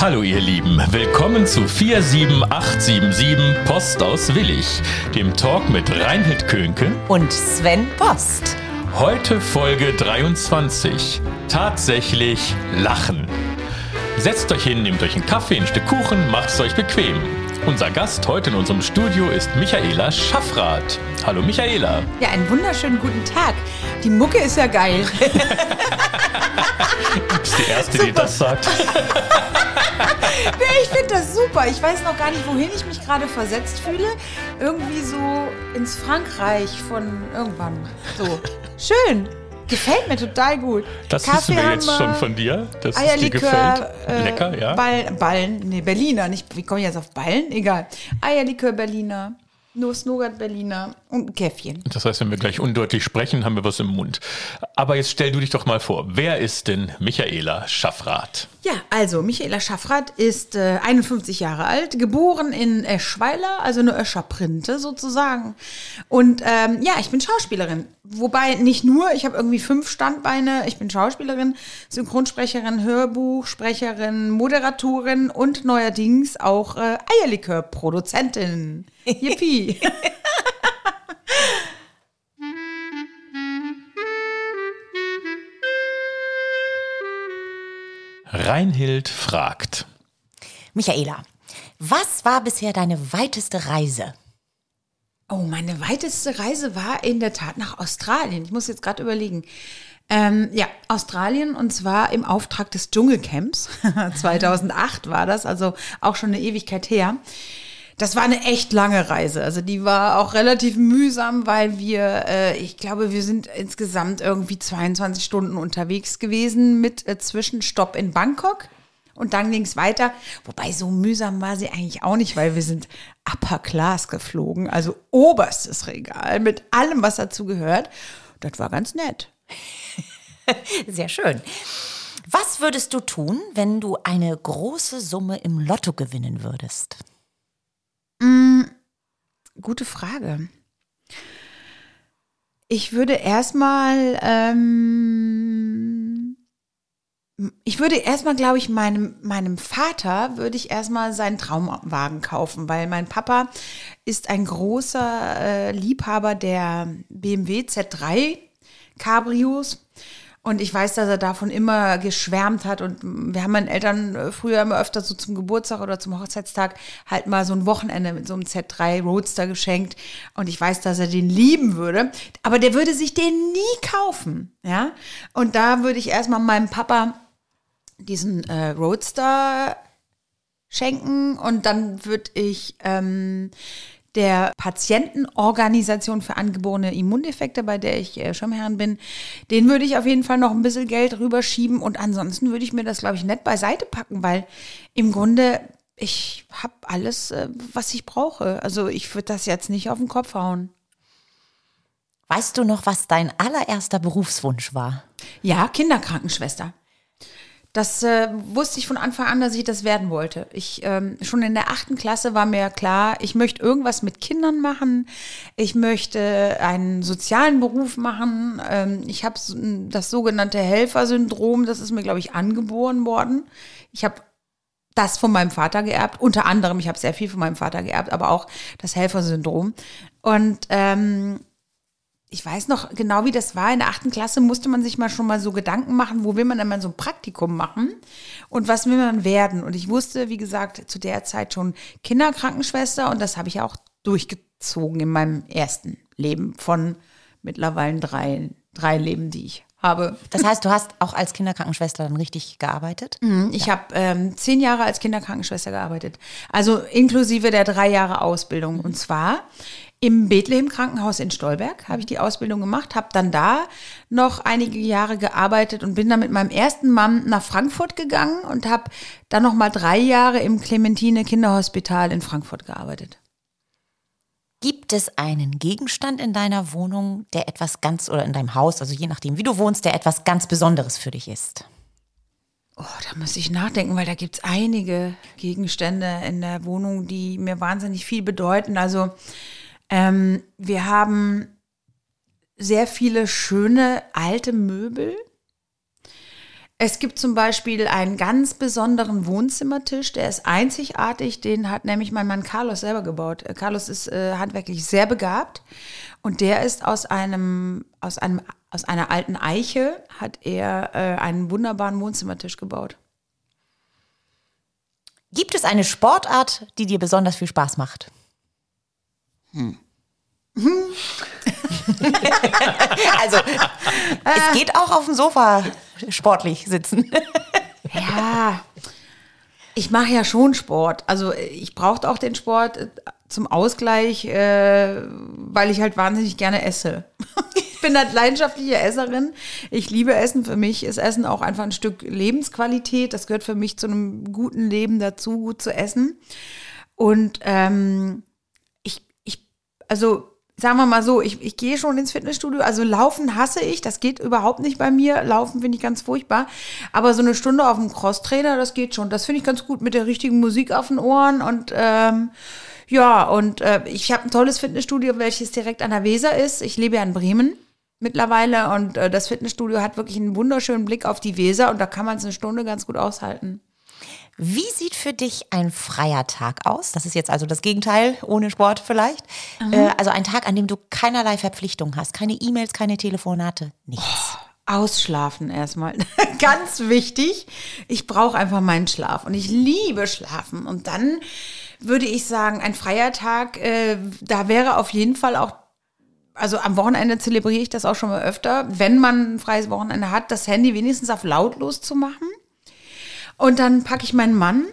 Hallo ihr Lieben, willkommen zu 47877 Post aus Willig, dem Talk mit Reinhild Könke und Sven Post. Heute Folge 23. Tatsächlich lachen. Setzt euch hin, nehmt euch einen Kaffee, ein Stück Kuchen, macht es euch bequem. Unser Gast heute in unserem Studio ist Michaela Schaffrath. Hallo Michaela. Ja, einen wunderschönen guten Tag. Die Mucke ist ja geil. du bist die Erste, Super. die das sagt. nee, ich finde das super. Ich weiß noch gar nicht, wohin ich mich gerade versetzt fühle. Irgendwie so ins Frankreich von irgendwann. So. Schön. Gefällt mir total gut. Das Kaffee wissen wir jetzt schon von dir, dass Eierlikör, es dir gefällt. Äh, Lecker, ja? Ball, Ballen, nee, Berliner. Nicht, wie komme ich jetzt auf Ballen? Egal. Eierlikör Berliner. Nuss-Nougat Berliner und ein Käffchen. Das heißt, wenn wir gleich undeutlich sprechen, haben wir was im Mund. Aber jetzt stell du dich doch mal vor. Wer ist denn Michaela Schaffrath? Ja, also Michaela Schaffrath ist äh, 51 Jahre alt, geboren in Eschweiler, also eine Öscherprinte sozusagen. Und ähm, ja, ich bin Schauspielerin. Wobei nicht nur, ich habe irgendwie fünf Standbeine. Ich bin Schauspielerin, Synchronsprecherin, Hörbuchsprecherin, Moderatorin und neuerdings auch äh, Eierlikör-Produzentin. Yippie! Reinhild fragt. Michaela, was war bisher deine weiteste Reise? Oh, meine weiteste Reise war in der Tat nach Australien. Ich muss jetzt gerade überlegen. Ähm, ja, Australien und zwar im Auftrag des Dschungelcamps. 2008 war das, also auch schon eine Ewigkeit her. Das war eine echt lange Reise. Also die war auch relativ mühsam, weil wir, äh, ich glaube, wir sind insgesamt irgendwie 22 Stunden unterwegs gewesen mit äh, Zwischenstopp in Bangkok. Und dann ging es weiter. Wobei so mühsam war sie eigentlich auch nicht, weil wir sind Upper Class geflogen, also oberstes Regal mit allem, was dazu gehört. Das war ganz nett. Sehr schön. Was würdest du tun, wenn du eine große Summe im Lotto gewinnen würdest? Mm, gute Frage. Ich würde erstmal, ähm, ich würde erstmal, glaube ich, meinem, meinem Vater würde ich erstmal seinen Traumwagen kaufen, weil mein Papa ist ein großer äh, Liebhaber der BMW Z3 Cabrios. Und ich weiß, dass er davon immer geschwärmt hat. Und wir haben meinen Eltern äh, früher immer öfter so zum Geburtstag oder zum Hochzeitstag halt mal so ein Wochenende mit so einem Z3 Roadster geschenkt. Und ich weiß, dass er den lieben würde. Aber der würde sich den nie kaufen. Ja. Und da würde ich erstmal meinem Papa diesen äh, Roadster schenken. Und dann würde ich ähm, der Patientenorganisation für angeborene Immundefekte, bei der ich äh, Schirmherrin bin, den würde ich auf jeden Fall noch ein bisschen Geld rüberschieben und ansonsten würde ich mir das, glaube ich, nett beiseite packen, weil im Grunde ich habe alles, äh, was ich brauche. Also ich würde das jetzt nicht auf den Kopf hauen. Weißt du noch, was dein allererster Berufswunsch war? Ja, Kinderkrankenschwester. Das äh, wusste ich von Anfang an, dass ich das werden wollte. Ich ähm, schon in der achten Klasse war mir klar, ich möchte irgendwas mit Kindern machen. Ich möchte einen sozialen Beruf machen. Ähm, ich habe das sogenannte Helfersyndrom. Das ist mir, glaube ich, angeboren worden. Ich habe das von meinem Vater geerbt. Unter anderem, ich habe sehr viel von meinem Vater geerbt, aber auch das Helfersyndrom. Und ähm, ich weiß noch genau, wie das war. In der achten Klasse musste man sich mal schon mal so Gedanken machen, wo will man denn mal so ein Praktikum machen und was will man werden. Und ich wusste, wie gesagt, zu der Zeit schon Kinderkrankenschwester und das habe ich auch durchgezogen in meinem ersten Leben von mittlerweile drei, drei Leben, die ich habe. Das heißt, du hast auch als Kinderkrankenschwester dann richtig gearbeitet? Mhm, ich ja. habe ähm, zehn Jahre als Kinderkrankenschwester gearbeitet. Also inklusive der drei Jahre Ausbildung. Mhm. Und zwar im Bethlehem Krankenhaus in Stolberg habe ich die Ausbildung gemacht, habe dann da noch einige Jahre gearbeitet und bin dann mit meinem ersten Mann nach Frankfurt gegangen und habe dann noch mal drei Jahre im Clementine Kinderhospital in Frankfurt gearbeitet. Gibt es einen Gegenstand in deiner Wohnung, der etwas ganz oder in deinem Haus, also je nachdem, wie du wohnst, der etwas ganz Besonderes für dich ist? Oh, da muss ich nachdenken, weil da gibt es einige Gegenstände in der Wohnung, die mir wahnsinnig viel bedeuten. Also ähm, wir haben sehr viele schöne alte Möbel. Es gibt zum Beispiel einen ganz besonderen Wohnzimmertisch, der ist einzigartig. Den hat nämlich mein Mann Carlos selber gebaut. Äh, Carlos ist äh, handwerklich sehr begabt und der ist aus einem, aus einem, aus einer alten Eiche hat er äh, einen wunderbaren Wohnzimmertisch gebaut. Gibt es eine Sportart, die dir besonders viel Spaß macht? Hm. also, es geht auch auf dem Sofa sportlich sitzen. ja, ich mache ja schon Sport. Also ich brauche auch den Sport zum Ausgleich, äh, weil ich halt wahnsinnig gerne esse. ich bin halt leidenschaftliche Esserin. Ich liebe Essen. Für mich ist Essen auch einfach ein Stück Lebensqualität. Das gehört für mich zu einem guten Leben dazu, gut zu essen. Und ähm, also sagen wir mal so, ich, ich gehe schon ins Fitnessstudio. Also Laufen hasse ich, das geht überhaupt nicht bei mir. Laufen finde ich ganz furchtbar. Aber so eine Stunde auf dem Crosstrainer, das geht schon. Das finde ich ganz gut mit der richtigen Musik auf den Ohren. Und ähm, ja, und äh, ich habe ein tolles Fitnessstudio, welches direkt an der Weser ist. Ich lebe ja in Bremen mittlerweile und äh, das Fitnessstudio hat wirklich einen wunderschönen Blick auf die Weser und da kann man es eine Stunde ganz gut aushalten. Wie sieht für dich ein freier Tag aus? Das ist jetzt also das Gegenteil, ohne Sport vielleicht. Äh, also ein Tag, an dem du keinerlei Verpflichtungen hast, keine E-Mails, keine Telefonate, nichts. Oh, ausschlafen erstmal. Ganz wichtig. Ich brauche einfach meinen Schlaf und ich liebe Schlafen. Und dann würde ich sagen, ein freier Tag, äh, da wäre auf jeden Fall auch also am Wochenende zelebriere ich das auch schon mal öfter, wenn man ein freies Wochenende hat, das Handy wenigstens auf lautlos zu machen. Und dann packe ich meinen Mann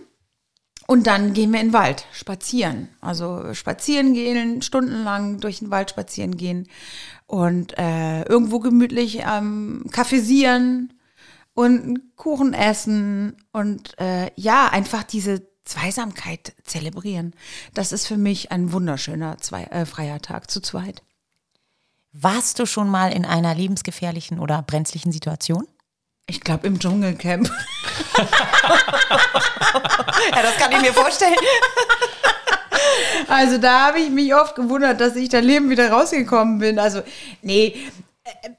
und dann gehen wir in den Wald spazieren. Also spazieren gehen, stundenlang durch den Wald spazieren gehen und äh, irgendwo gemütlich ähm, kaffeesieren und Kuchen essen und äh, ja, einfach diese Zweisamkeit zelebrieren. Das ist für mich ein wunderschöner zwei, äh, freier Tag zu zweit. Warst du schon mal in einer lebensgefährlichen oder brenzlichen Situation? Ich glaube im Dschungelcamp. ja, das kann ich mir vorstellen. Also da habe ich mich oft gewundert, dass ich da Leben wieder rausgekommen bin. Also nee,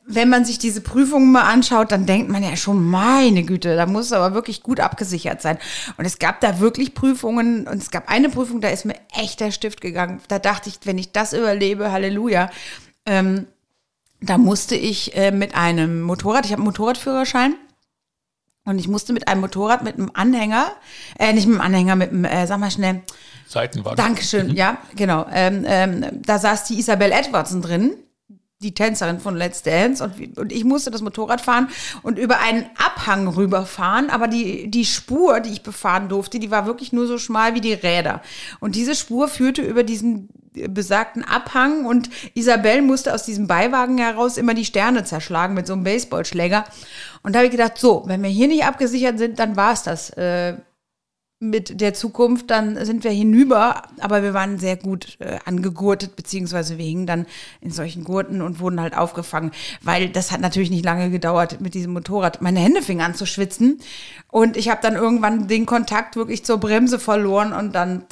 wenn man sich diese Prüfungen mal anschaut, dann denkt man ja schon, meine Güte, da muss es aber wirklich gut abgesichert sein. Und es gab da wirklich Prüfungen und es gab eine Prüfung, da ist mir echt der Stift gegangen. Da dachte ich, wenn ich das überlebe, Halleluja. Ähm, da musste ich äh, mit einem Motorrad, ich habe einen Motorradführerschein, und ich musste mit einem Motorrad mit einem Anhänger, äh, nicht mit einem Anhänger, mit einem, äh, sag mal schnell. Seitenwagen. Dankeschön, mhm. ja, genau. Ähm, ähm, da saß die Isabel Edwardson drin, die Tänzerin von Let's Dance und, und ich musste das Motorrad fahren und über einen Abhang rüberfahren, aber die, die Spur, die ich befahren durfte, die war wirklich nur so schmal wie die Räder. Und diese Spur führte über diesen besagten Abhang und Isabel musste aus diesem Beiwagen heraus immer die Sterne zerschlagen mit so einem Baseballschläger. Und da habe ich gedacht, so, wenn wir hier nicht abgesichert sind, dann war es das. Äh, mit der Zukunft, dann sind wir hinüber, aber wir waren sehr gut äh, angegurtet, beziehungsweise wir hingen dann in solchen Gurten und wurden halt aufgefangen, weil das hat natürlich nicht lange gedauert mit diesem Motorrad. Meine Hände fingen an zu schwitzen und ich habe dann irgendwann den Kontakt wirklich zur Bremse verloren und dann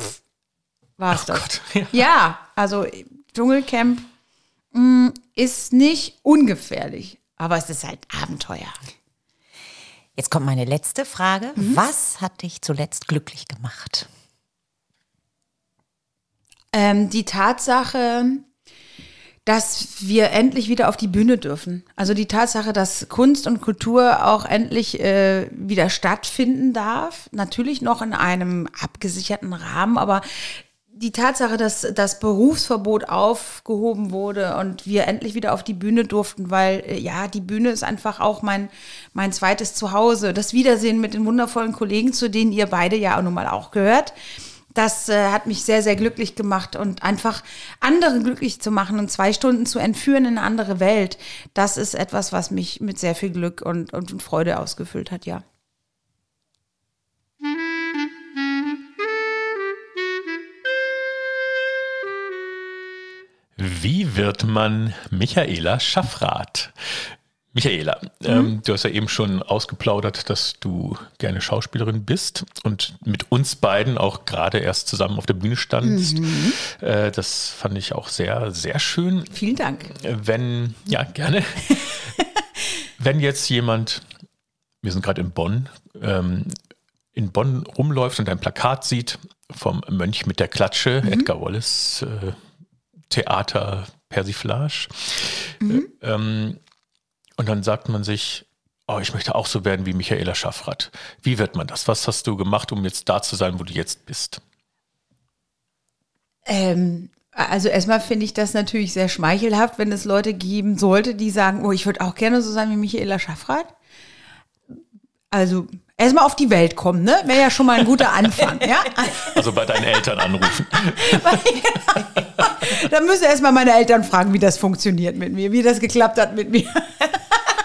war es das. Gott, ja. ja. Also Dschungelcamp mh, mm, ist nicht ungefährlich, aber es ist halt Abenteuer. Jetzt kommt meine letzte Frage. Mhm. Was hat dich zuletzt glücklich gemacht? Ähm, die Tatsache, dass wir endlich wieder auf die Bühne dürfen. Also die Tatsache, dass Kunst und Kultur auch endlich äh, wieder stattfinden darf. Natürlich noch in einem abgesicherten Rahmen, aber die Tatsache, dass das Berufsverbot aufgehoben wurde und wir endlich wieder auf die Bühne durften, weil äh, ja, die Bühne ist einfach auch mein, mein zweites Zuhause. Das Wiedersehen mit den wundervollen Kollegen, zu denen ihr beide ja auch nun mal auch gehört. Das äh, hat mich sehr, sehr glücklich gemacht und einfach andere glücklich zu machen und zwei Stunden zu entführen in eine andere Welt. Das ist etwas, was mich mit sehr viel Glück und, und Freude ausgefüllt hat, ja. Wie wird man Michaela Schaffrath? Michaela, ähm, du hast ja eben schon ausgeplaudert, dass du gerne Schauspielerin bist und mit uns beiden auch gerade erst zusammen auf der Bühne standst. Äh, das fand ich auch sehr, sehr schön. Vielen Dank. Wenn, ja, gerne. Wenn jetzt jemand, wir sind gerade in Bonn, ähm, in Bonn rumläuft und ein Plakat sieht vom Mönch mit der Klatsche, Edgar Wallace, äh, Theater Persiflage. Äh, ähm, und dann sagt man sich, oh, ich möchte auch so werden wie Michaela Schaffrath. Wie wird man das? Was hast du gemacht, um jetzt da zu sein, wo du jetzt bist? Ähm, also erstmal finde ich das natürlich sehr schmeichelhaft, wenn es Leute geben sollte, die sagen, oh, ich würde auch gerne so sein wie Michaela Schaffrath. Also erstmal auf die Welt kommen, ne? Wäre ja schon mal ein guter Anfang, ja? Also bei deinen Eltern anrufen. Dann müssen erstmal meine Eltern fragen, wie das funktioniert mit mir, wie das geklappt hat mit mir.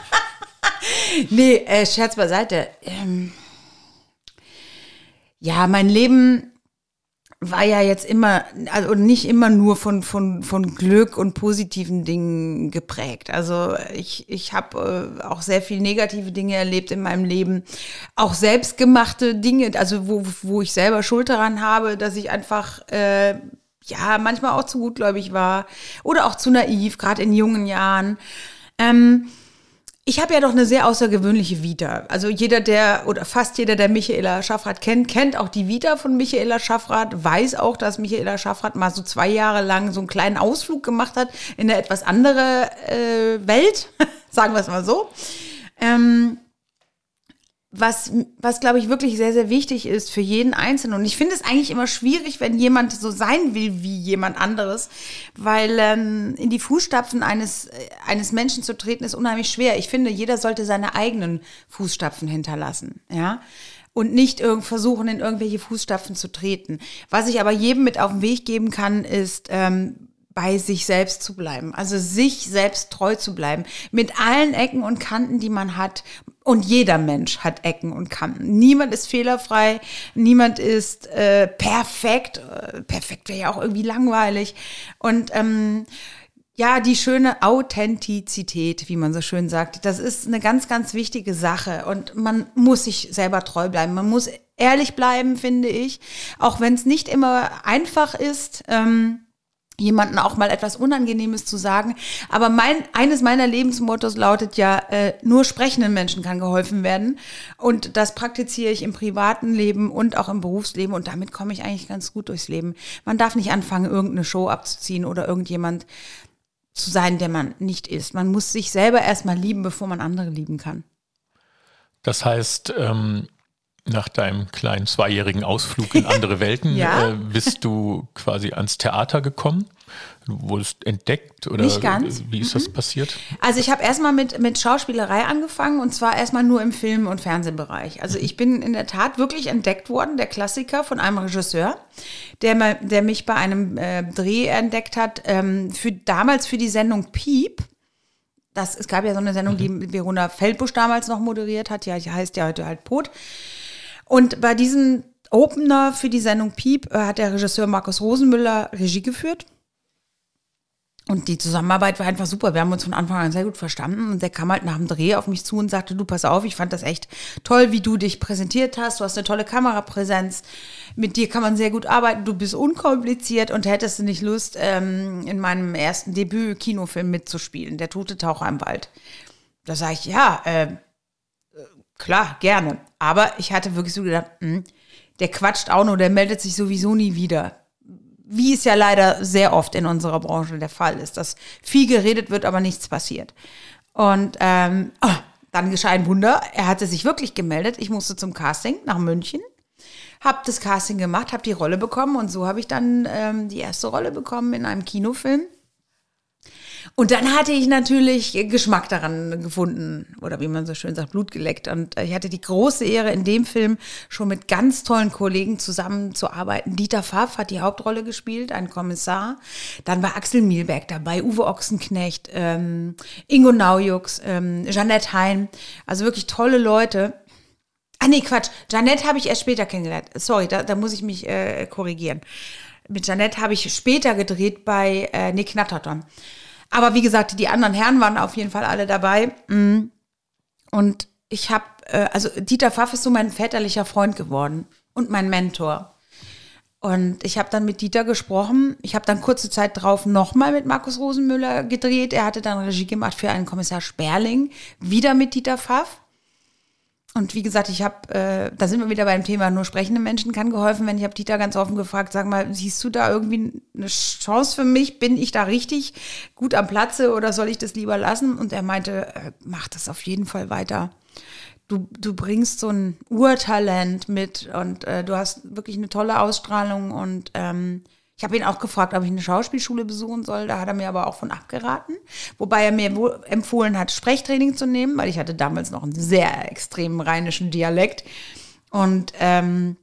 nee, äh, Scherz beiseite. Ähm, ja, mein Leben war ja jetzt immer, also nicht immer nur von, von, von Glück und positiven Dingen geprägt. Also ich, ich habe äh, auch sehr viel negative Dinge erlebt in meinem Leben. Auch selbstgemachte Dinge, also wo, wo ich selber Schuld daran habe, dass ich einfach, äh, ja, manchmal auch zu gutgläubig war oder auch zu naiv, gerade in jungen Jahren. Ähm, ich habe ja doch eine sehr außergewöhnliche Vita. Also jeder, der oder fast jeder, der Michaela Schaffrath kennt, kennt auch die Vita von Michaela Schaffrath, weiß auch, dass Michaela Schaffrath mal so zwei Jahre lang so einen kleinen Ausflug gemacht hat in eine etwas andere äh, Welt, sagen wir es mal so. Ähm, was, was glaube ich wirklich sehr, sehr wichtig ist für jeden Einzelnen. Und ich finde es eigentlich immer schwierig, wenn jemand so sein will wie jemand anderes, weil ähm, in die Fußstapfen eines, äh, eines Menschen zu treten ist unheimlich schwer. Ich finde, jeder sollte seine eigenen Fußstapfen hinterlassen, ja. Und nicht irgend versuchen, in irgendwelche Fußstapfen zu treten. Was ich aber jedem mit auf den Weg geben kann, ist, ähm, bei sich selbst zu bleiben, also sich selbst treu zu bleiben, mit allen Ecken und Kanten, die man hat. Und jeder Mensch hat Ecken und Kanten. Niemand ist fehlerfrei, niemand ist äh, perfekt. Äh, perfekt wäre ja auch irgendwie langweilig. Und ähm, ja, die schöne Authentizität, wie man so schön sagt, das ist eine ganz, ganz wichtige Sache. Und man muss sich selber treu bleiben. Man muss ehrlich bleiben, finde ich. Auch wenn es nicht immer einfach ist. Ähm, jemanden auch mal etwas Unangenehmes zu sagen. Aber mein, eines meiner Lebensmottos lautet ja, äh, nur sprechenden Menschen kann geholfen werden. Und das praktiziere ich im privaten Leben und auch im Berufsleben. Und damit komme ich eigentlich ganz gut durchs Leben. Man darf nicht anfangen, irgendeine Show abzuziehen oder irgendjemand zu sein, der man nicht ist. Man muss sich selber erstmal lieben, bevor man andere lieben kann. Das heißt, ähm, nach deinem kleinen zweijährigen Ausflug in andere Welten Ja. äh, bist du quasi ans Theater gekommen. Du wurdest entdeckt oder Nicht ganz. wie ist das passiert? Also ich habe erstmal mit, mit Schauspielerei angefangen und zwar erstmal nur im Film- und Fernsehbereich. Also ich bin in der Tat wirklich entdeckt worden, der Klassiker von einem Regisseur, der, der mich bei einem äh, Dreh entdeckt hat, ähm, für, damals für die Sendung Piep. Das, es gab ja so eine Sendung, die Verona Feldbusch damals noch moderiert hat, ja, die heißt ja heute halt Pot. Und bei diesem Opener für die Sendung Piep äh, hat der Regisseur Markus Rosenmüller Regie geführt. Und die Zusammenarbeit war einfach super. Wir haben uns von Anfang an sehr gut verstanden. Und der kam halt nach dem Dreh auf mich zu und sagte, du pass auf, ich fand das echt toll, wie du dich präsentiert hast. Du hast eine tolle Kamerapräsenz. Mit dir kann man sehr gut arbeiten. Du bist unkompliziert und hättest du nicht Lust, ähm, in meinem ersten Debüt-Kinofilm mitzuspielen, Der tote Taucher im Wald. Da sage ich, ja, äh, Klar, gerne. Aber ich hatte wirklich so gedacht, hm, der quatscht auch nur, der meldet sich sowieso nie wieder. Wie es ja leider sehr oft in unserer Branche der Fall ist, dass viel geredet wird, aber nichts passiert. Und ähm, oh, dann geschah ein Wunder. Er hatte sich wirklich gemeldet. Ich musste zum Casting nach München, habe das Casting gemacht, habe die Rolle bekommen und so habe ich dann ähm, die erste Rolle bekommen in einem Kinofilm. Und dann hatte ich natürlich Geschmack daran gefunden, oder wie man so schön sagt, Blut geleckt. Und ich hatte die große Ehre, in dem Film schon mit ganz tollen Kollegen zusammenzuarbeiten. Dieter Pfaff hat die Hauptrolle gespielt, ein Kommissar. Dann war Axel Mielberg dabei, Uwe Ochsenknecht, ähm, Ingo Naujux, ähm, Jeanette Hein. Also wirklich tolle Leute. Ah nee, Quatsch. Jeanette habe ich erst später kennengelernt. Sorry, da, da muss ich mich äh, korrigieren. Mit Jeanette habe ich später gedreht bei äh, Nick Natterton. Aber wie gesagt, die anderen Herren waren auf jeden Fall alle dabei. Mm. Und ich habe, äh, also Dieter Pfaff ist so mein väterlicher Freund geworden und mein Mentor. Und ich habe dann mit Dieter gesprochen. Ich habe dann kurze Zeit drauf nochmal mit Markus Rosenmüller gedreht. Er hatte dann Regie gemacht für einen Kommissar Sperling, wieder mit Dieter Pfaff. Und wie gesagt, ich habe, äh, da sind wir wieder beim Thema, nur sprechende Menschen kann geholfen werden. Ich habe Dieter ganz offen gefragt, sag mal, siehst du da irgendwie eine Chance für mich? Bin ich da richtig gut am Platze oder soll ich das lieber lassen? Und er meinte, äh, mach das auf jeden Fall weiter du, du bringst so ein Urtalent mit und äh, du hast wirklich eine tolle Ausstrahlung und ähm, ich habe ihn auch gefragt, ob ich eine Schauspielschule besuchen soll. Da hat er mir aber auch von abgeraten. Wobei er mir empfohlen hat, Sprechtraining zu nehmen, weil ich hatte damals noch einen sehr extremen rheinischen Dialekt. Und ähm,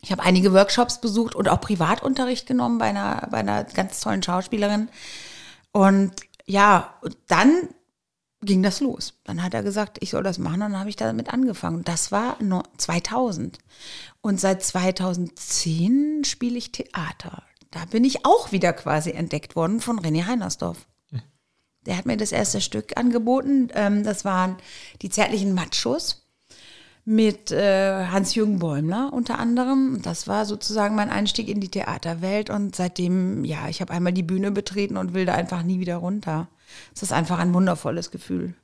ich habe einige Workshops besucht und auch Privatunterricht genommen bei einer, bei einer ganz tollen Schauspielerin. Und ja, dann ging das los. Dann hat er gesagt, ich soll das machen und dann habe ich damit angefangen. Das war 2000. Und seit 2010 spiele ich Theater. Da bin ich auch wieder quasi entdeckt worden von René Heinersdorf. Der hat mir das erste Stück angeboten. Ähm, das waren die zärtlichen Machos mit äh, Hans-Jürgen Bäumler unter anderem. Das war sozusagen mein Einstieg in die Theaterwelt und seitdem, ja, ich habe einmal die Bühne betreten und will da einfach nie wieder runter. Es ist einfach ein wundervolles Gefühl.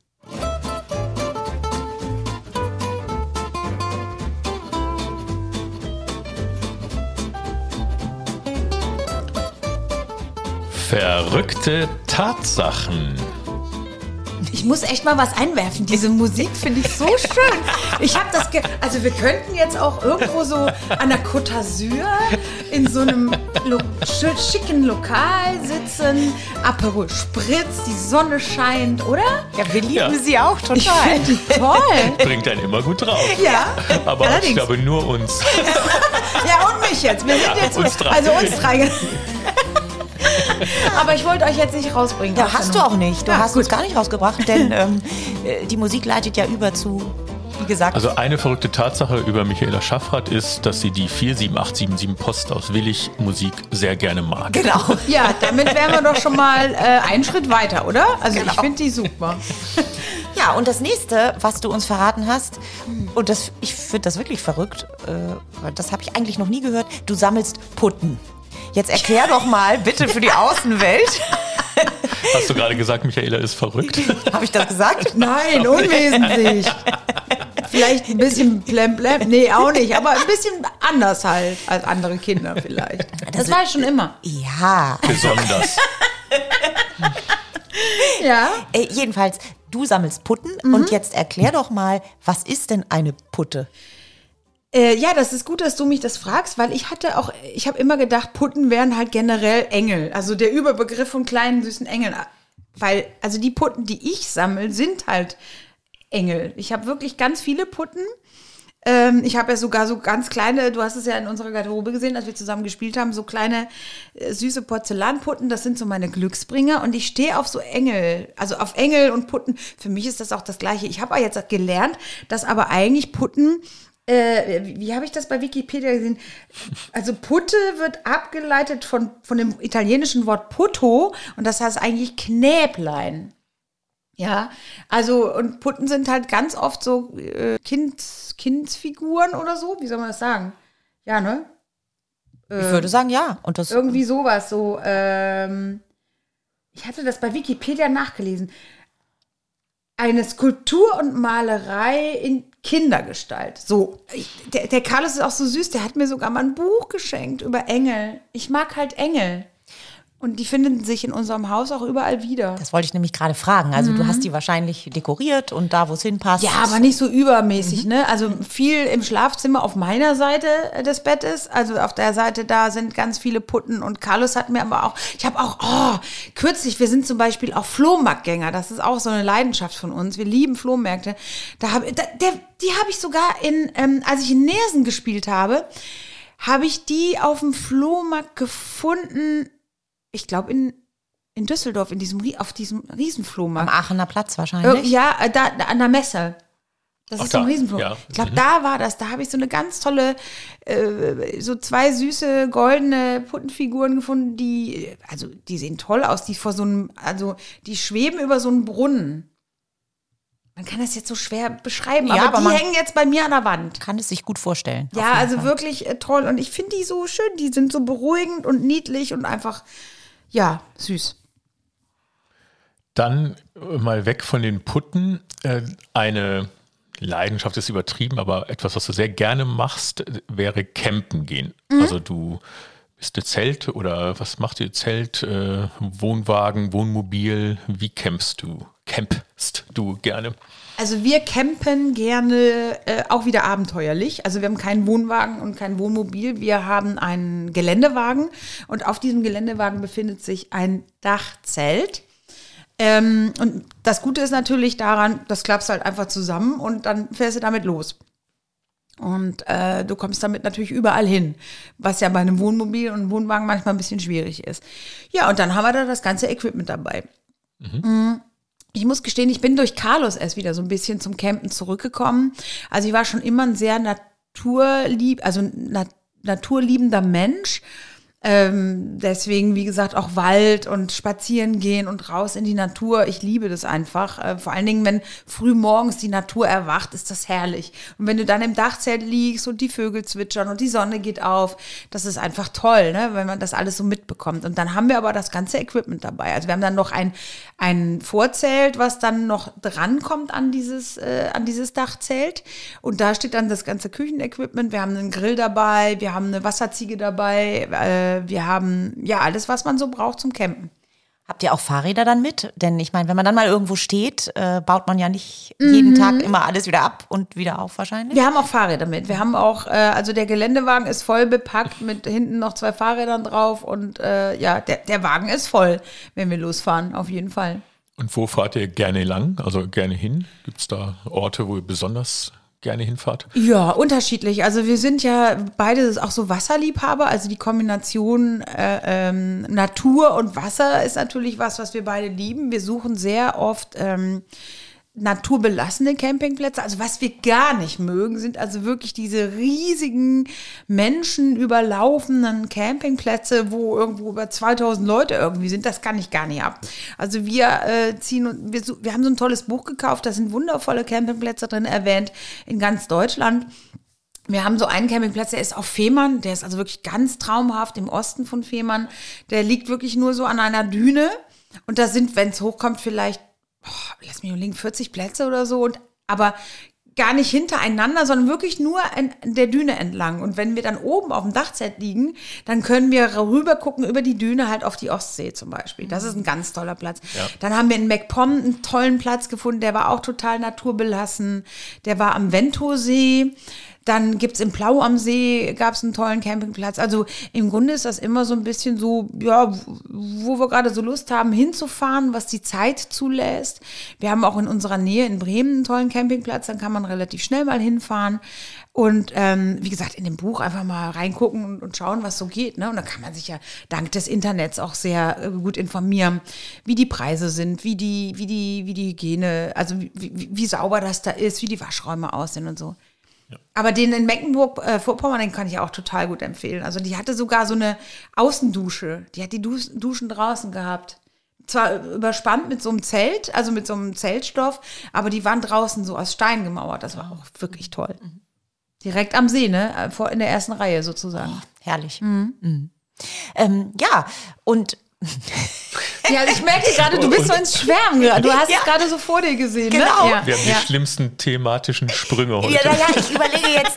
Verrückte Tatsachen. Ich muss echt mal was einwerfen. Diese Musik finde ich so schön. Ich habe das, also wir könnten jetzt auch irgendwo so an der Côte d'Azur in so einem Lo schicken Lokal sitzen, Aperol Spritz, die Sonne scheint, oder? Ja, wir lieben Ja. sie auch total. Ich finde die toll. Bringt einen immer gut drauf. Ja, Aber ich allerdings. glaube nur uns. Ja, und mich jetzt. Wir sind Ja, jetzt uns drei. also uns drei. Aber ich wollte euch jetzt nicht rausbringen. Ja, hast du auch nicht. Du Ja, hast gut. uns gar nicht rausgebracht, denn ähm, äh, die Musik leitet ja über zu, wie gesagt, Also eine verrückte Tatsache über Michaela Schaffrath ist, dass sie die 47877 Post aus Willig Musik sehr gerne mag. genau. Ja, damit wären wir doch schon mal äh, einen Schritt weiter, oder? Also Genau. ich finde die super. Ja, und das nächste, was du uns verraten hast, und das, ich finde das wirklich verrückt, äh, weil das habe ich eigentlich noch nie gehört, du sammelst Putten. Jetzt erklär doch mal bitte für die Außenwelt, Hast du gerade gesagt, Michaela ist verrückt? habe ich das gesagt? Nein, unwesentlich. Vielleicht ein bisschen blem blem. Nee, auch nicht. Aber ein bisschen anders halt als andere Kinder vielleicht. Das war ich schon immer. Ja, Besonders. Ja. äh, jedenfalls, du sammelst Putten und jetzt erklär doch mal, was ist denn eine Putte? Äh, ja, das ist gut, dass du mich das fragst, weil ich hatte auch, ich habe immer gedacht, Putten wären halt generell Engel. Also der Überbegriff von kleinen süßen Engeln. Weil, also die Putten, die ich sammle, sind halt Engel. Ich habe wirklich ganz viele Putten. Ähm, ich habe ja sogar so ganz kleine, du hast es ja in unserer Garderobe gesehen, als wir zusammen gespielt haben, so kleine äh, süße Porzellanputten, das sind so meine Glücksbringer und ich stehe auf so Engel, also auf Engel und Putten. Für mich ist das auch das Gleiche. Ich habe jetzt gelernt, dass aber eigentlich Putten äh, wie, wie habe ich das bei Wikipedia gesehen? Also Putte wird abgeleitet von, von dem italienischen Wort Putto und das heißt eigentlich Knäblein. Ja, also und Putten sind halt ganz oft so äh, kind, Kindsfiguren oder so, wie soll man das sagen? Ja, ne? Ich würde sagen, ja. Und das Irgendwie sowas, so, ähm, ich hatte das bei Wikipedia nachgelesen. Eine Skulptur und Malerei in Kindergestalt. So, ich, der, der Carlos ist auch so süß, der hat mir sogar mal ein Buch geschenkt über Engel. Ich mag halt Engel. Und die finden sich in unserem Haus auch überall wieder. Das wollte ich nämlich gerade fragen. Also du hast die wahrscheinlich dekoriert und da, wo es hinpasst. Ja, aber nicht so übermäßig, ne? Also viel im Schlafzimmer auf meiner Seite des Bettes. Also auf der Seite da sind ganz viele Putten. Und Carlos hat mir aber auch, ich habe auch, oh, kürzlich, wir sind zum Beispiel auch Flohmarktgänger. Das ist auch so eine Leidenschaft von uns. Wir lieben Flohmärkte. Da habe, da, der, die habe ich sogar in, ähm, als ich in Nersen gespielt habe, habe ich die auf dem Flohmarkt gefunden. Ich glaube in in Düsseldorf in diesem auf diesem Am Riesenflohmarkt. Aachener Platz wahrscheinlich. Ja, äh, da, da an der Messe. Das Ach, ist so ein Riesenflug. ja. Ich glaube, Mhm. da war das. Da habe ich so eine ganz tolle, äh, so zwei süße goldene Puttenfiguren gefunden, die, also die sehen toll aus, die vor so einem, also die schweben über so einen Brunnen. Man kann das jetzt so schwer beschreiben, Ja, aber, aber die hängen jetzt bei mir an der Wand. Kann es sich gut vorstellen. Ja, also wirklich äh, toll. Und ich finde die so schön. Die sind so beruhigend und niedlich und einfach, ja, süß. Dann mal weg von den Putten. Äh, eine Leidenschaft ist übertrieben, aber etwas, was du sehr gerne machst, wäre Campen gehen. Mhm. Also du bist eine Zelt oder was macht ihr? Zelt, äh, Wohnwagen, Wohnmobil? Wie campst du? Campst du gerne? Also wir campen gerne äh, auch wieder abenteuerlich. Also wir haben keinen Wohnwagen und kein Wohnmobil. Wir haben einen Geländewagen und auf diesem Geländewagen befindet sich ein Dachzelt. Ähm, und das Gute ist natürlich daran, das klappst halt einfach zusammen und dann fährst du damit los. Und äh, du kommst damit natürlich überall hin, was ja bei einem Wohnmobil und einem Wohnwagen manchmal ein bisschen schwierig ist. Ja, und dann haben wir da das ganze Equipment dabei. Mm. Ich muss gestehen, ich bin durch Carlos erst wieder so ein bisschen zum Campen zurückgekommen. Also ich war schon immer ein sehr naturlieb, also na, naturliebender Mensch. Ähm, deswegen, wie gesagt, auch Wald und spazieren gehen und raus in die Natur. Ich liebe das einfach. Äh, vor allen Dingen, wenn früh morgens die Natur erwacht, ist das herrlich. Und wenn du dann im Dachzelt liegst und die Vögel zwitschern und die Sonne geht auf, das ist einfach toll, ne? wenn man das alles so mitbekommt. Und dann haben wir aber das ganze Equipment dabei. Also wir haben dann noch ein, ein Vorzelt, was dann noch drankommt an dieses, äh, an dieses Dachzelt. Und da steht dann das ganze Küchenequipment. Wir haben einen Grill dabei, wir haben eine Wasserziege dabei, äh, wir haben ja alles, was man so braucht zum Campen. Habt ihr auch Fahrräder dann mit? Denn ich meine, wenn man dann mal irgendwo steht, äh, baut man ja nicht jeden Tag immer alles wieder ab und wieder auf wahrscheinlich. Wir haben auch Fahrräder mit. Wir haben auch, äh, also der Geländewagen ist voll bepackt mit hinten noch zwei Fahrrädern drauf und äh, ja, der, der Wagen ist voll, wenn wir losfahren, auf jeden Fall. Und wo fahrt ihr gerne lang? Also gerne hin? Gibt es da Orte, wo ihr besonders gerne hinfahrt? Ja, unterschiedlich. Also wir sind ja beide auch so Wasserliebhaber. Also die Kombination äh, ähm, Natur und Wasser ist natürlich was, was wir beide lieben. Wir suchen sehr oft ähm, naturbelassene Campingplätze. Also was wir gar nicht mögen, sind also wirklich diese riesigen menschenüberlaufenden Campingplätze, wo irgendwo über 2000 Leute irgendwie sind. Das kann ich gar nicht ab. Also wir äh, ziehen und wir, wir haben so ein tolles Buch gekauft. Da sind wundervolle Campingplätze drin erwähnt in ganz Deutschland. Wir haben so einen Campingplatz, der ist auf Fehmarn, der ist also wirklich ganz traumhaft im Osten von Fehmarn. Der liegt wirklich nur so an einer Düne. Und da sind, wenn es hochkommt, vielleicht, boah, lass mich überlegen, 40 Plätze oder so. Und, aber gar nicht hintereinander, sondern wirklich nur an der Düne entlang. Und wenn wir dann oben auf dem Dachzelt liegen, dann können wir rüber gucken über die Düne halt auf die Ostsee zum Beispiel. Das ist ein ganz toller Platz. Dann haben wir in MacPom einen tollen Platz gefunden, der war auch total naturbelassen. Der war am Ventosee. Dann gibt's im Plau am See, gab's einen tollen Campingplatz. Also im Grunde ist das immer so ein bisschen so, ja, wo wir gerade so Lust haben, hinzufahren, was die Zeit zulässt. Wir haben auch in unserer Nähe in Bremen einen tollen Campingplatz, dann kann man relativ schnell mal hinfahren. Und ähm, wie gesagt, in dem Buch einfach mal reingucken und, schauen, was so geht. Ne? Und dann kann man sich ja dank des Internets auch sehr äh, gut informieren, wie die Preise sind, wie die, wie die, wie die Hygiene, also wie, wie, wie sauber das da ist, wie die Waschräume aussehen und so. Aber den in Mecklenburg-Vorpommern, den kann ich auch total gut empfehlen. Also die hatte sogar so eine Außendusche. Die hat die Dus- Duschen draußen gehabt. Zwar überspannt mit so einem Zelt, also mit so einem Zeltstoff, aber die waren draußen so aus Stein gemauert. Das war auch wirklich toll. Direkt am See, ne? Vor, in der ersten Reihe sozusagen. Herrlich. Mhm. Ähm, ja, und Ja, ich merke gerade, du bist so ins Schwärmen. Du hast Ja. es gerade so vor dir gesehen, Genau. ne? Ja. Wir haben ja. die schlimmsten thematischen Sprünge heute. ja, ja, ja, ich überlege jetzt,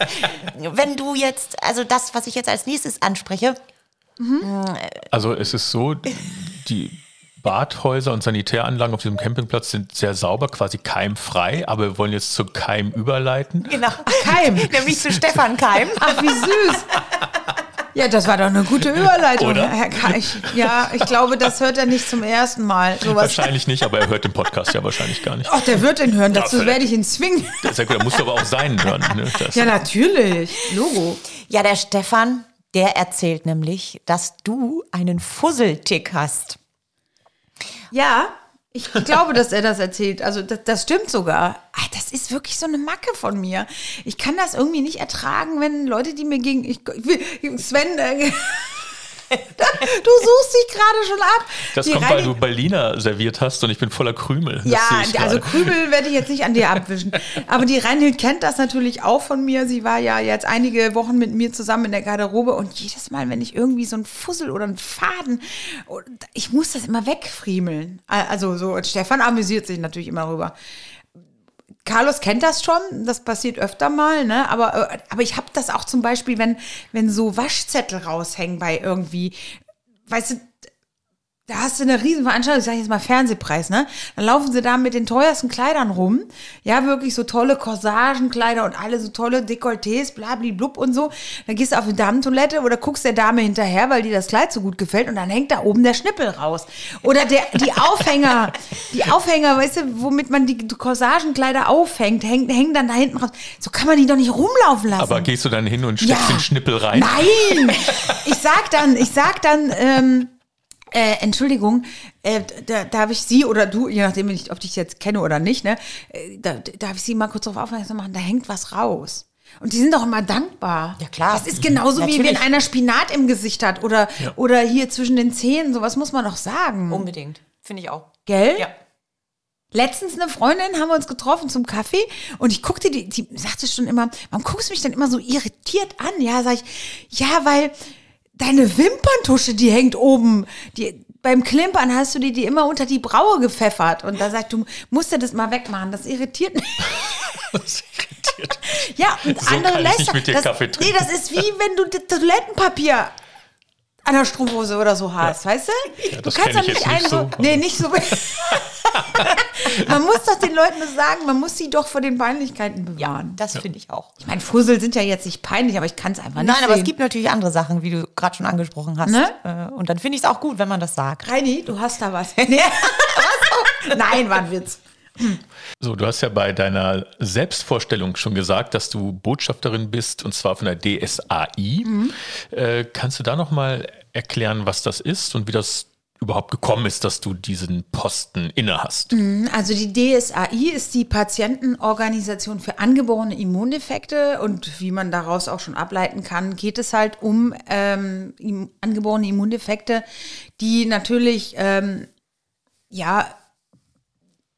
wenn du jetzt, also das, was ich jetzt als nächstes anspreche, Also es ist so, die Badhäuser und Sanitäranlagen auf diesem Campingplatz sind sehr sauber, quasi keimfrei, aber wir wollen jetzt zu Keim überleiten. genau, Keim. nämlich zu Stefan Keim. Ach, wie süß. Ja, das war doch eine gute Überleitung, Oder? Herr Keich. Ja, ich glaube, das hört er nicht zum ersten Mal. Sowas. Wahrscheinlich nicht, aber er hört den Podcast ja wahrscheinlich gar nicht. Ach, der wird ihn hören. Dazu vielleicht. werde ich ihn zwingen. Das ist ja gut, er muss aber auch seinen hören. Ne? Das, Ja, natürlich. Logo. Ja, der Stefan, der erzählt nämlich, dass du einen Fusseltick hast. Ja, Ich glaube, dass er das erzählt. Also das, das stimmt sogar. Ah, das ist wirklich so eine Macke von mir. Ich kann das irgendwie nicht ertragen, wenn Leute, die mir gegen ich, Sven, äh, du suchst dich gerade schon ab. Das Die kommt, weil du Berliner serviert hast und ich bin voller Krümel. Ja, also. Krümel werde ich jetzt nicht an dir abwischen. Aber die Reinhild kennt das natürlich auch von mir. Sie war ja jetzt einige Wochen mit mir zusammen in der Garderobe und jedes Mal, wenn ich irgendwie so einen Fussel oder einen Faden, ich muss das immer wegfriemeln. Also so, und Stefan amüsiert sich natürlich immer rüber. Carlos kennt das schon, das passiert öfter mal, ne? Aber, äh, aber ich habe das auch zum Beispiel, wenn, wenn so Waschzettel raushängen bei irgendwie, weißt du, da hast du eine riesen Veranstaltung, ich sag jetzt mal Fernsehpreis, ne? Dann laufen sie da mit den teuersten Kleidern rum. Ja, wirklich so tolle Corsagenkleider und alle so tolle Dekolletés, blub und so. Dann gehst du auf die Damentoilette oder guckst der Dame hinterher, weil dir das Kleid so gut gefällt und dann hängt da oben der Schnippel raus. Oder der, die Aufhänger, die Aufhänger, weißt du, womit man die Corsagenkleider aufhängt, hängen, hängen dann da hinten raus. So kann man die doch nicht rumlaufen lassen. Aber gehst du dann hin und steckst den Schnippel rein? Nein! Ich sag dann, ich sag dann, ähm, äh, Entschuldigung, äh, da, darf ich Sie oder du, je nachdem, ich- ob ich dich jetzt kenne oder nicht, ne, äh, da, darf ich Sie mal kurz darauf aufmerksam machen, da hängt was raus. Und die sind doch immer dankbar. Ja, klar. Das ist genauso wie Natürlich. wenn einer Spinat im Gesicht hat oder, oder hier zwischen den Zähnen, sowas muss man doch sagen. Unbedingt. Finde ich auch. Gell? Ja. Letztens eine Freundin haben wir uns getroffen zum Kaffee und ich guckte die, die sagte schon immer, warum guckst du mich denn immer so irritiert an? Ja, sag ich, ja, weil deine Wimperntusche, die hängt oben. Die, beim Klimpern hast du dir die immer unter die Braue gepfeffert. Und da sagt du, musst du das mal wegmachen. Das irritiert mich. Das irritiert. Ja, und So andere lässt Nee, das ist wie wenn du das Toilettenpapier an der Strumpfhose oder so hast, weißt du? du das kannst doch ich nicht einen so. so, Nee, nicht so. man muss doch den Leuten das sagen, man muss sie doch vor den Peinlichkeiten bewahren. Das finde ich auch. Ich meine, Fussel sind ja jetzt nicht peinlich, aber ich kann es einfach nicht Nein, aber es sehen. gibt natürlich andere Sachen, wie du gerade schon angesprochen hast. Ne? Äh, Und dann finde ich es auch gut, wenn man das sagt. Reini, du hast da was. Nee. Nein, war ein Witz. So, du hast ja bei deiner Selbstvorstellung schon gesagt, dass du Botschafterin bist und zwar von der DSAI. Mhm. Äh, kannst du da nochmal erklären, was das ist und wie das überhaupt gekommen ist, dass du diesen Posten inne hast? Also die DSAI ist die Patientenorganisation für angeborene Immundefekte und wie man daraus auch schon ableiten kann, geht es halt um ähm, angeborene Immundefekte, die natürlich ähm, ja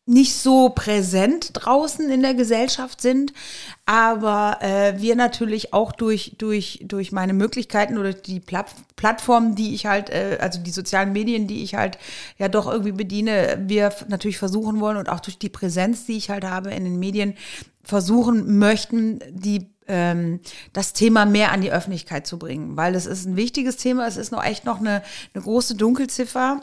nicht so präsent draußen in der Gesellschaft sind, aber äh, wir natürlich auch durch, durch, durch meine Möglichkeiten oder die Plat Plattformen, die ich halt, äh, also die sozialen Medien, die ich halt ja doch irgendwie bediene, wir natürlich versuchen wollen und auch durch die Präsenz, die ich halt habe in den Medien, versuchen möchten, die ähm, das Thema mehr an die Öffentlichkeit zu bringen, weil es ist ein wichtiges Thema, es ist noch echt noch eine, eine große Dunkelziffer.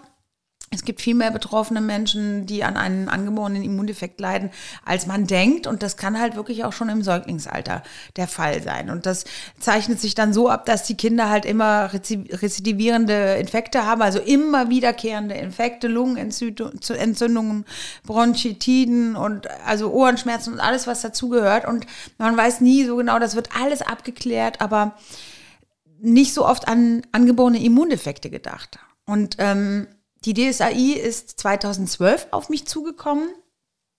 Es gibt viel mehr betroffene Menschen, die an einem angeborenen Immundefekt leiden, als man denkt. Und das kann halt wirklich auch schon im Säuglingsalter der Fall sein. Und das zeichnet sich dann so ab, dass die Kinder halt immer rezi- rezidivierende Infekte haben, also immer wiederkehrende Infekte, Lungenentzündungen, Bronchitiden und also Ohrenschmerzen und alles, was dazugehört. Und man weiß nie so genau, das wird alles abgeklärt, aber nicht so oft an angeborene Immundefekte gedacht. Und ähm, die DSAI ist 2012 auf mich zugekommen.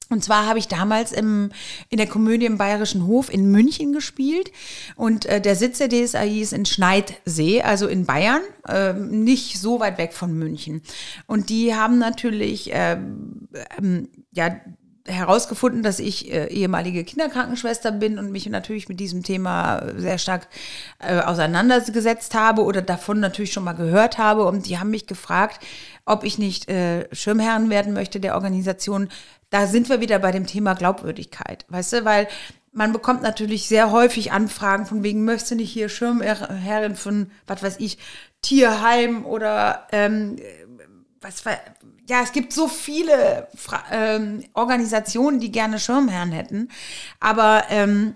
Und zwar habe ich damals im, in der Komödie im Bayerischen Hof in München gespielt. Und äh, der Sitz der DSAI ist in Schneidsee, also in Bayern, ähm, nicht so weit weg von München. Und die haben natürlich ähm, ähm, ja, herausgefunden, dass ich äh, ehemalige Kinderkrankenschwester bin und mich natürlich mit diesem Thema sehr stark äh, auseinandergesetzt habe oder davon natürlich schon mal gehört habe. Und die haben mich gefragt, ob ich nicht äh, Schirmherrin werden möchte der Organisation. Da sind wir wieder bei dem Thema Glaubwürdigkeit, weißt du, weil man bekommt natürlich sehr häufig Anfragen von wegen, möchtest du nicht hier Schirmherrin von, was weiß ich, Tierheim oder ähm, was war, ja, es gibt so viele Fra ähm, Organisationen, die gerne Schirmherren hätten, aber ähm,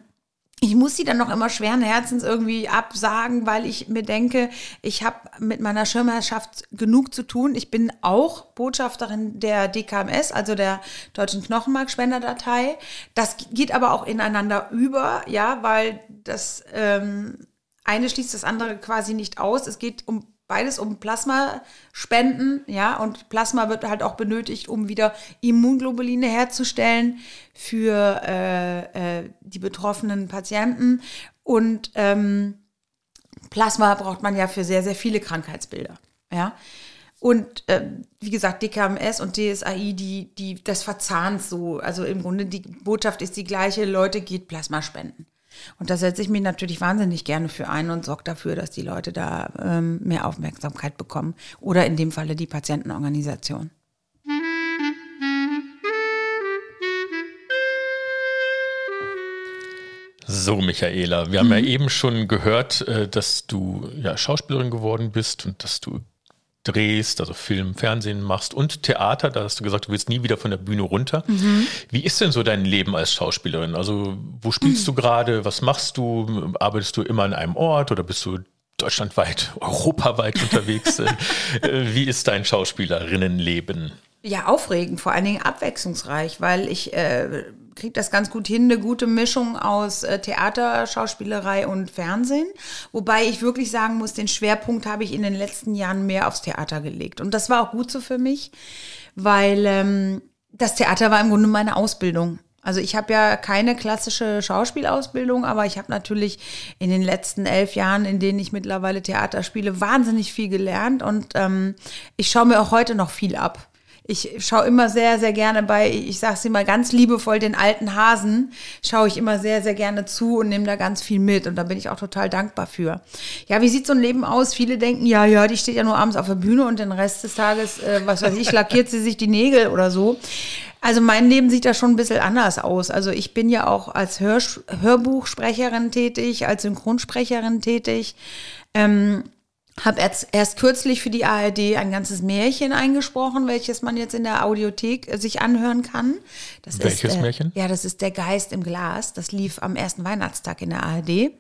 ich muss sie dann noch immer schweren Herzens irgendwie absagen, weil ich mir denke, ich habe mit meiner Schirmherrschaft genug zu tun. Ich bin auch Botschafterin der DKMS, also der Deutschen Knochenmarkspenderdatei. Das geht aber auch ineinander über, ja, weil das ähm, eine schließt das andere quasi nicht aus. Es geht um beides um Plasma spenden, ja, und Plasma wird halt auch benötigt, um wieder Immunglobuline herzustellen für äh, äh, die betroffenen Patienten. Und ähm, Plasma braucht man ja für sehr, sehr viele Krankheitsbilder, ja. Und äh, wie gesagt, DKMS und DSAI, die, die, das verzahnt so. Also im Grunde die Botschaft ist die gleiche, Leute geht Plasma spenden. Und da setze ich mich natürlich wahnsinnig gerne für ein und sorge dafür, dass die Leute da ähm, mehr Aufmerksamkeit bekommen. Oder in dem Falle die Patientenorganisation. So, Michaela, wir haben ja eben schon gehört, äh, dass du ja Schauspielerin geworden bist und dass du drehst, also Film, Fernsehen machst und Theater. Da hast du gesagt, du willst nie wieder von der Bühne runter. Mhm. Wie ist denn so dein Leben als Schauspielerin? Also wo spielst mhm. du gerade? Was machst du? Arbeitest du immer an einem Ort oder bist du deutschlandweit, europaweit unterwegs? Äh, wie ist dein Schauspielerinnenleben? Ja, aufregend, vor allen Dingen abwechslungsreich, weil ich äh, kriege das ganz gut hin, eine gute Mischung aus äh, Theater, Schauspielerei und Fernsehen. Wobei ich wirklich sagen muss, den Schwerpunkt habe ich in den letzten Jahren mehr aufs Theater gelegt. Und das war auch gut so für mich, weil ähm, das Theater war im Grunde meine Ausbildung. Also ich habe ja keine klassische Schauspielausbildung, aber ich habe natürlich in den letzten elf Jahren, in denen ich mittlerweile Theater spiele, wahnsinnig viel gelernt und ähm, ich schaue mir auch heute noch viel ab ich schaue immer sehr, sehr gerne bei, ich sage es immer ganz liebevoll, den alten Hasen, schaue ich immer sehr, sehr gerne zu und nehme da ganz viel mit. Und da bin ich auch total dankbar für. Ja, wie sieht so ein Leben aus? Viele denken, ja, ja, die steht ja nur abends auf der Bühne und den Rest des Tages, äh, was weiß ich, lackiert sie sich die Nägel oder so. Also mein Leben sieht da schon ein bisschen anders aus. Also ich bin ja auch als Hör Hörbuchsprecherin tätig, als Synchronsprecherin tätig. Ähm, habe erst, erst kürzlich für die ARD ein ganzes Märchen eingesprochen, welches man jetzt in der Audiothek äh, sich anhören kann. Das welches ist, äh, Märchen? Ja, das ist Der Geist im Glas. Das lief am ersten Weihnachtstag in der ARD.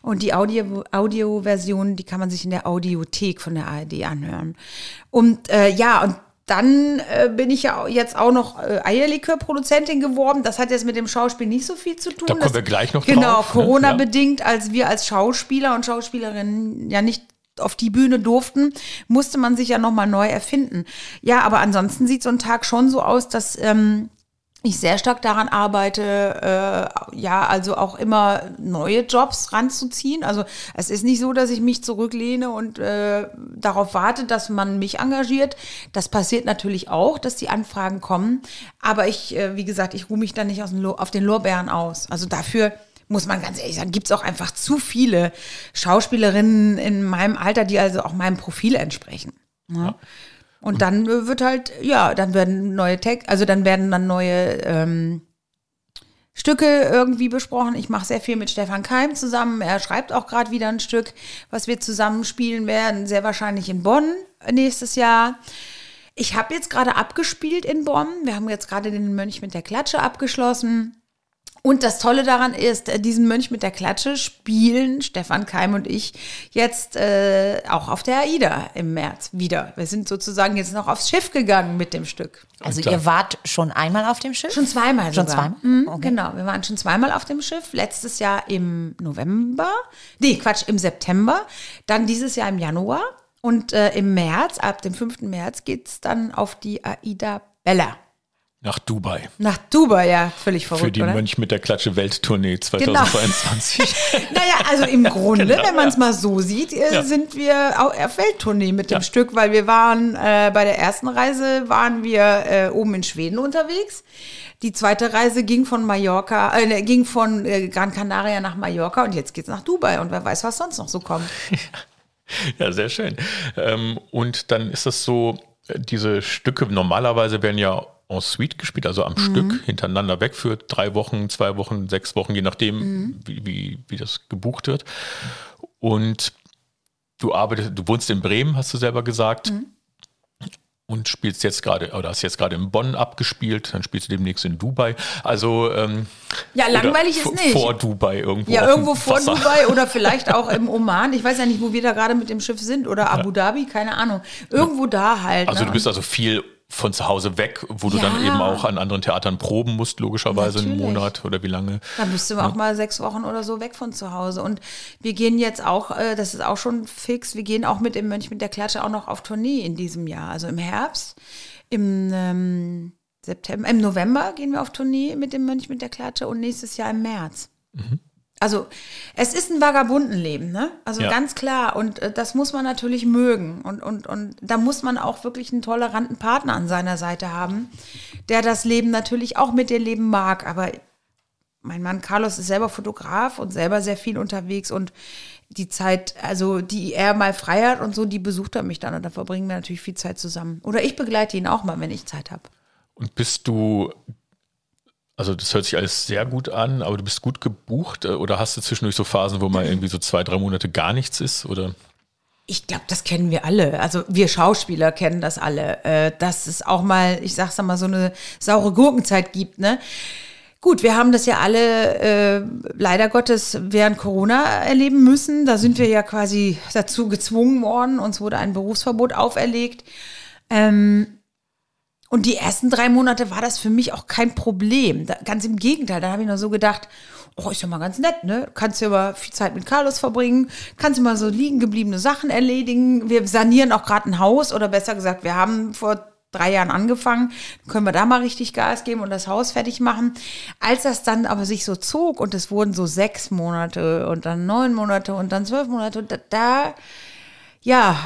Und die Audio, Audioversion, die kann man sich in der Audiothek von der ARD anhören. Und äh, ja, und dann äh, bin ich ja jetzt auch noch äh, Eierlikör-Produzentin geworden. Das hat jetzt mit dem Schauspiel nicht so viel zu tun. Da kommen das, wir gleich noch genau, drauf. Genau, Corona-bedingt, ne? ja. als wir als Schauspieler und Schauspielerinnen ja nicht auf die Bühne durften, musste man sich ja nochmal neu erfinden. Ja, aber ansonsten sieht so ein Tag schon so aus, dass ähm, ich sehr stark daran arbeite, äh, ja, also auch immer neue Jobs ranzuziehen. Also es ist nicht so, dass ich mich zurücklehne und äh, darauf warte, dass man mich engagiert. Das passiert natürlich auch, dass die Anfragen kommen. Aber ich, äh, wie gesagt, ich ruhe mich da nicht aus den auf den Lorbeeren aus. Also dafür muss man ganz ehrlich sagen, gibt es auch einfach zu viele Schauspielerinnen in meinem Alter, die also auch meinem Profil entsprechen. Ne? Ja. Und dann wird halt, ja, dann werden neue Tech, also dann werden dann neue ähm, Stücke irgendwie besprochen. Ich mache sehr viel mit Stefan Keim zusammen. Er schreibt auch gerade wieder ein Stück, was wir zusammen spielen werden, sehr wahrscheinlich in Bonn nächstes Jahr. Ich habe jetzt gerade abgespielt in Bonn. Wir haben jetzt gerade den Mönch mit der Klatsche abgeschlossen. Und das Tolle daran ist, äh, diesen Mönch mit der Klatsche spielen Stefan Keim und ich jetzt äh, auch auf der AIDA im März wieder. Wir sind sozusagen jetzt noch aufs Schiff gegangen mit dem Stück. Also ihr wart schon einmal auf dem Schiff? Schon zweimal Schon sogar. zweimal? Mhm, okay. Genau, wir waren schon zweimal auf dem Schiff. Letztes Jahr im November, nee, Quatsch, im September. Dann dieses Jahr im Januar. Und äh, im März, ab dem 5. März, geht es dann auf die AIDA Bella. Nach Dubai. Nach Dubai, ja, völlig verrückt. Für die oder? Mönch mit der Klatsche Welttournee 2022. Genau. naja, also im Grunde, genau, wenn man es ja. mal so sieht, äh, ja. sind wir auch auf Welttournee mit dem ja. Stück, weil wir waren äh, bei der ersten Reise waren wir äh, oben in Schweden unterwegs. Die zweite Reise ging von Mallorca, äh, ging von äh, Gran Canaria nach Mallorca und jetzt geht's nach Dubai und wer weiß, was sonst noch so kommt. Ja, sehr schön. Ähm, und dann ist das so, äh, diese Stücke normalerweise werden ja en suite gespielt, also am mhm. Stück hintereinander weg für drei Wochen, zwei Wochen, sechs Wochen, je nachdem, mhm. wie, wie, wie das gebucht wird. Und du arbeitest, du wohnst in Bremen, hast du selber gesagt. Mhm. Und spielst jetzt gerade, oder hast jetzt gerade in Bonn abgespielt, dann spielst du demnächst in Dubai. Also ähm, ja, langweilig ist nicht. Vor Dubai irgendwo. Ja, irgendwo vor Wasser. Dubai oder vielleicht auch im Oman. Ich weiß ja nicht, wo wir da gerade mit dem Schiff sind oder Abu Dhabi, keine Ahnung. Irgendwo da halt. Also ne? du bist also viel von zu Hause weg, wo du Ja. dann eben auch an anderen Theatern proben musst, logischerweise einen Natürlich. Monat oder wie lange. Da müsste man auch mal sechs Wochen oder so weg von zu Hause. Und wir gehen jetzt auch, äh, das ist auch schon fix, wir gehen auch mit dem Mönch mit der Klatsche auch noch auf Tournee in diesem Jahr. Also im Herbst, im ähm, September, im November gehen wir auf Tournee mit dem Mönch mit der Klatsche und nächstes Jahr im März. Also es ist ein Vagabundenleben, ne? Also Ja. ganz klar. Und äh, das muss man natürlich mögen. Und, und, und da muss man auch wirklich einen toleranten Partner an seiner Seite haben, der das Leben natürlich auch mit dir leben mag. Aber mein Mann Carlos ist selber Fotograf und selber sehr viel unterwegs und die Zeit, also die er mal frei hat und so, die besucht er mich dann und da verbringen wir natürlich viel Zeit zusammen. Oder ich begleite ihn auch mal, wenn ich Zeit habe. Und bist du, also das hört sich alles sehr gut an, aber du bist gut gebucht äh, oder hast du zwischendurch so Phasen, wo mal irgendwie so zwei, drei Monate gar nichts ist? Oder? Ich glaube, das kennen wir alle. Also wir Schauspieler kennen das alle. Äh, dass es auch mal, ich sag's mal, so eine saure Gurkenzeit gibt, ne? Gut, wir haben das ja alle äh, leider Gottes während Corona erleben müssen. Da sind wir ja quasi dazu gezwungen worden. Uns wurde ein Berufsverbot auferlegt. Ähm, und die ersten drei Monate war das für mich auch kein Problem. Da, ganz im Gegenteil, da habe ich noch so gedacht, oh, ist ja mal ganz nett, ne? Kannst ja aber viel Zeit mit Carlos verbringen, kannst du mal so liegen gebliebene Sachen erledigen. Wir sanieren auch gerade ein Haus oder besser gesagt, wir haben vor drei Jahren angefangen, können wir da mal richtig Gas geben und das Haus fertig machen. Als das dann aber sich so zog und es wurden so sechs Monate und dann neun Monate und dann zwölf Monate, da, da ja,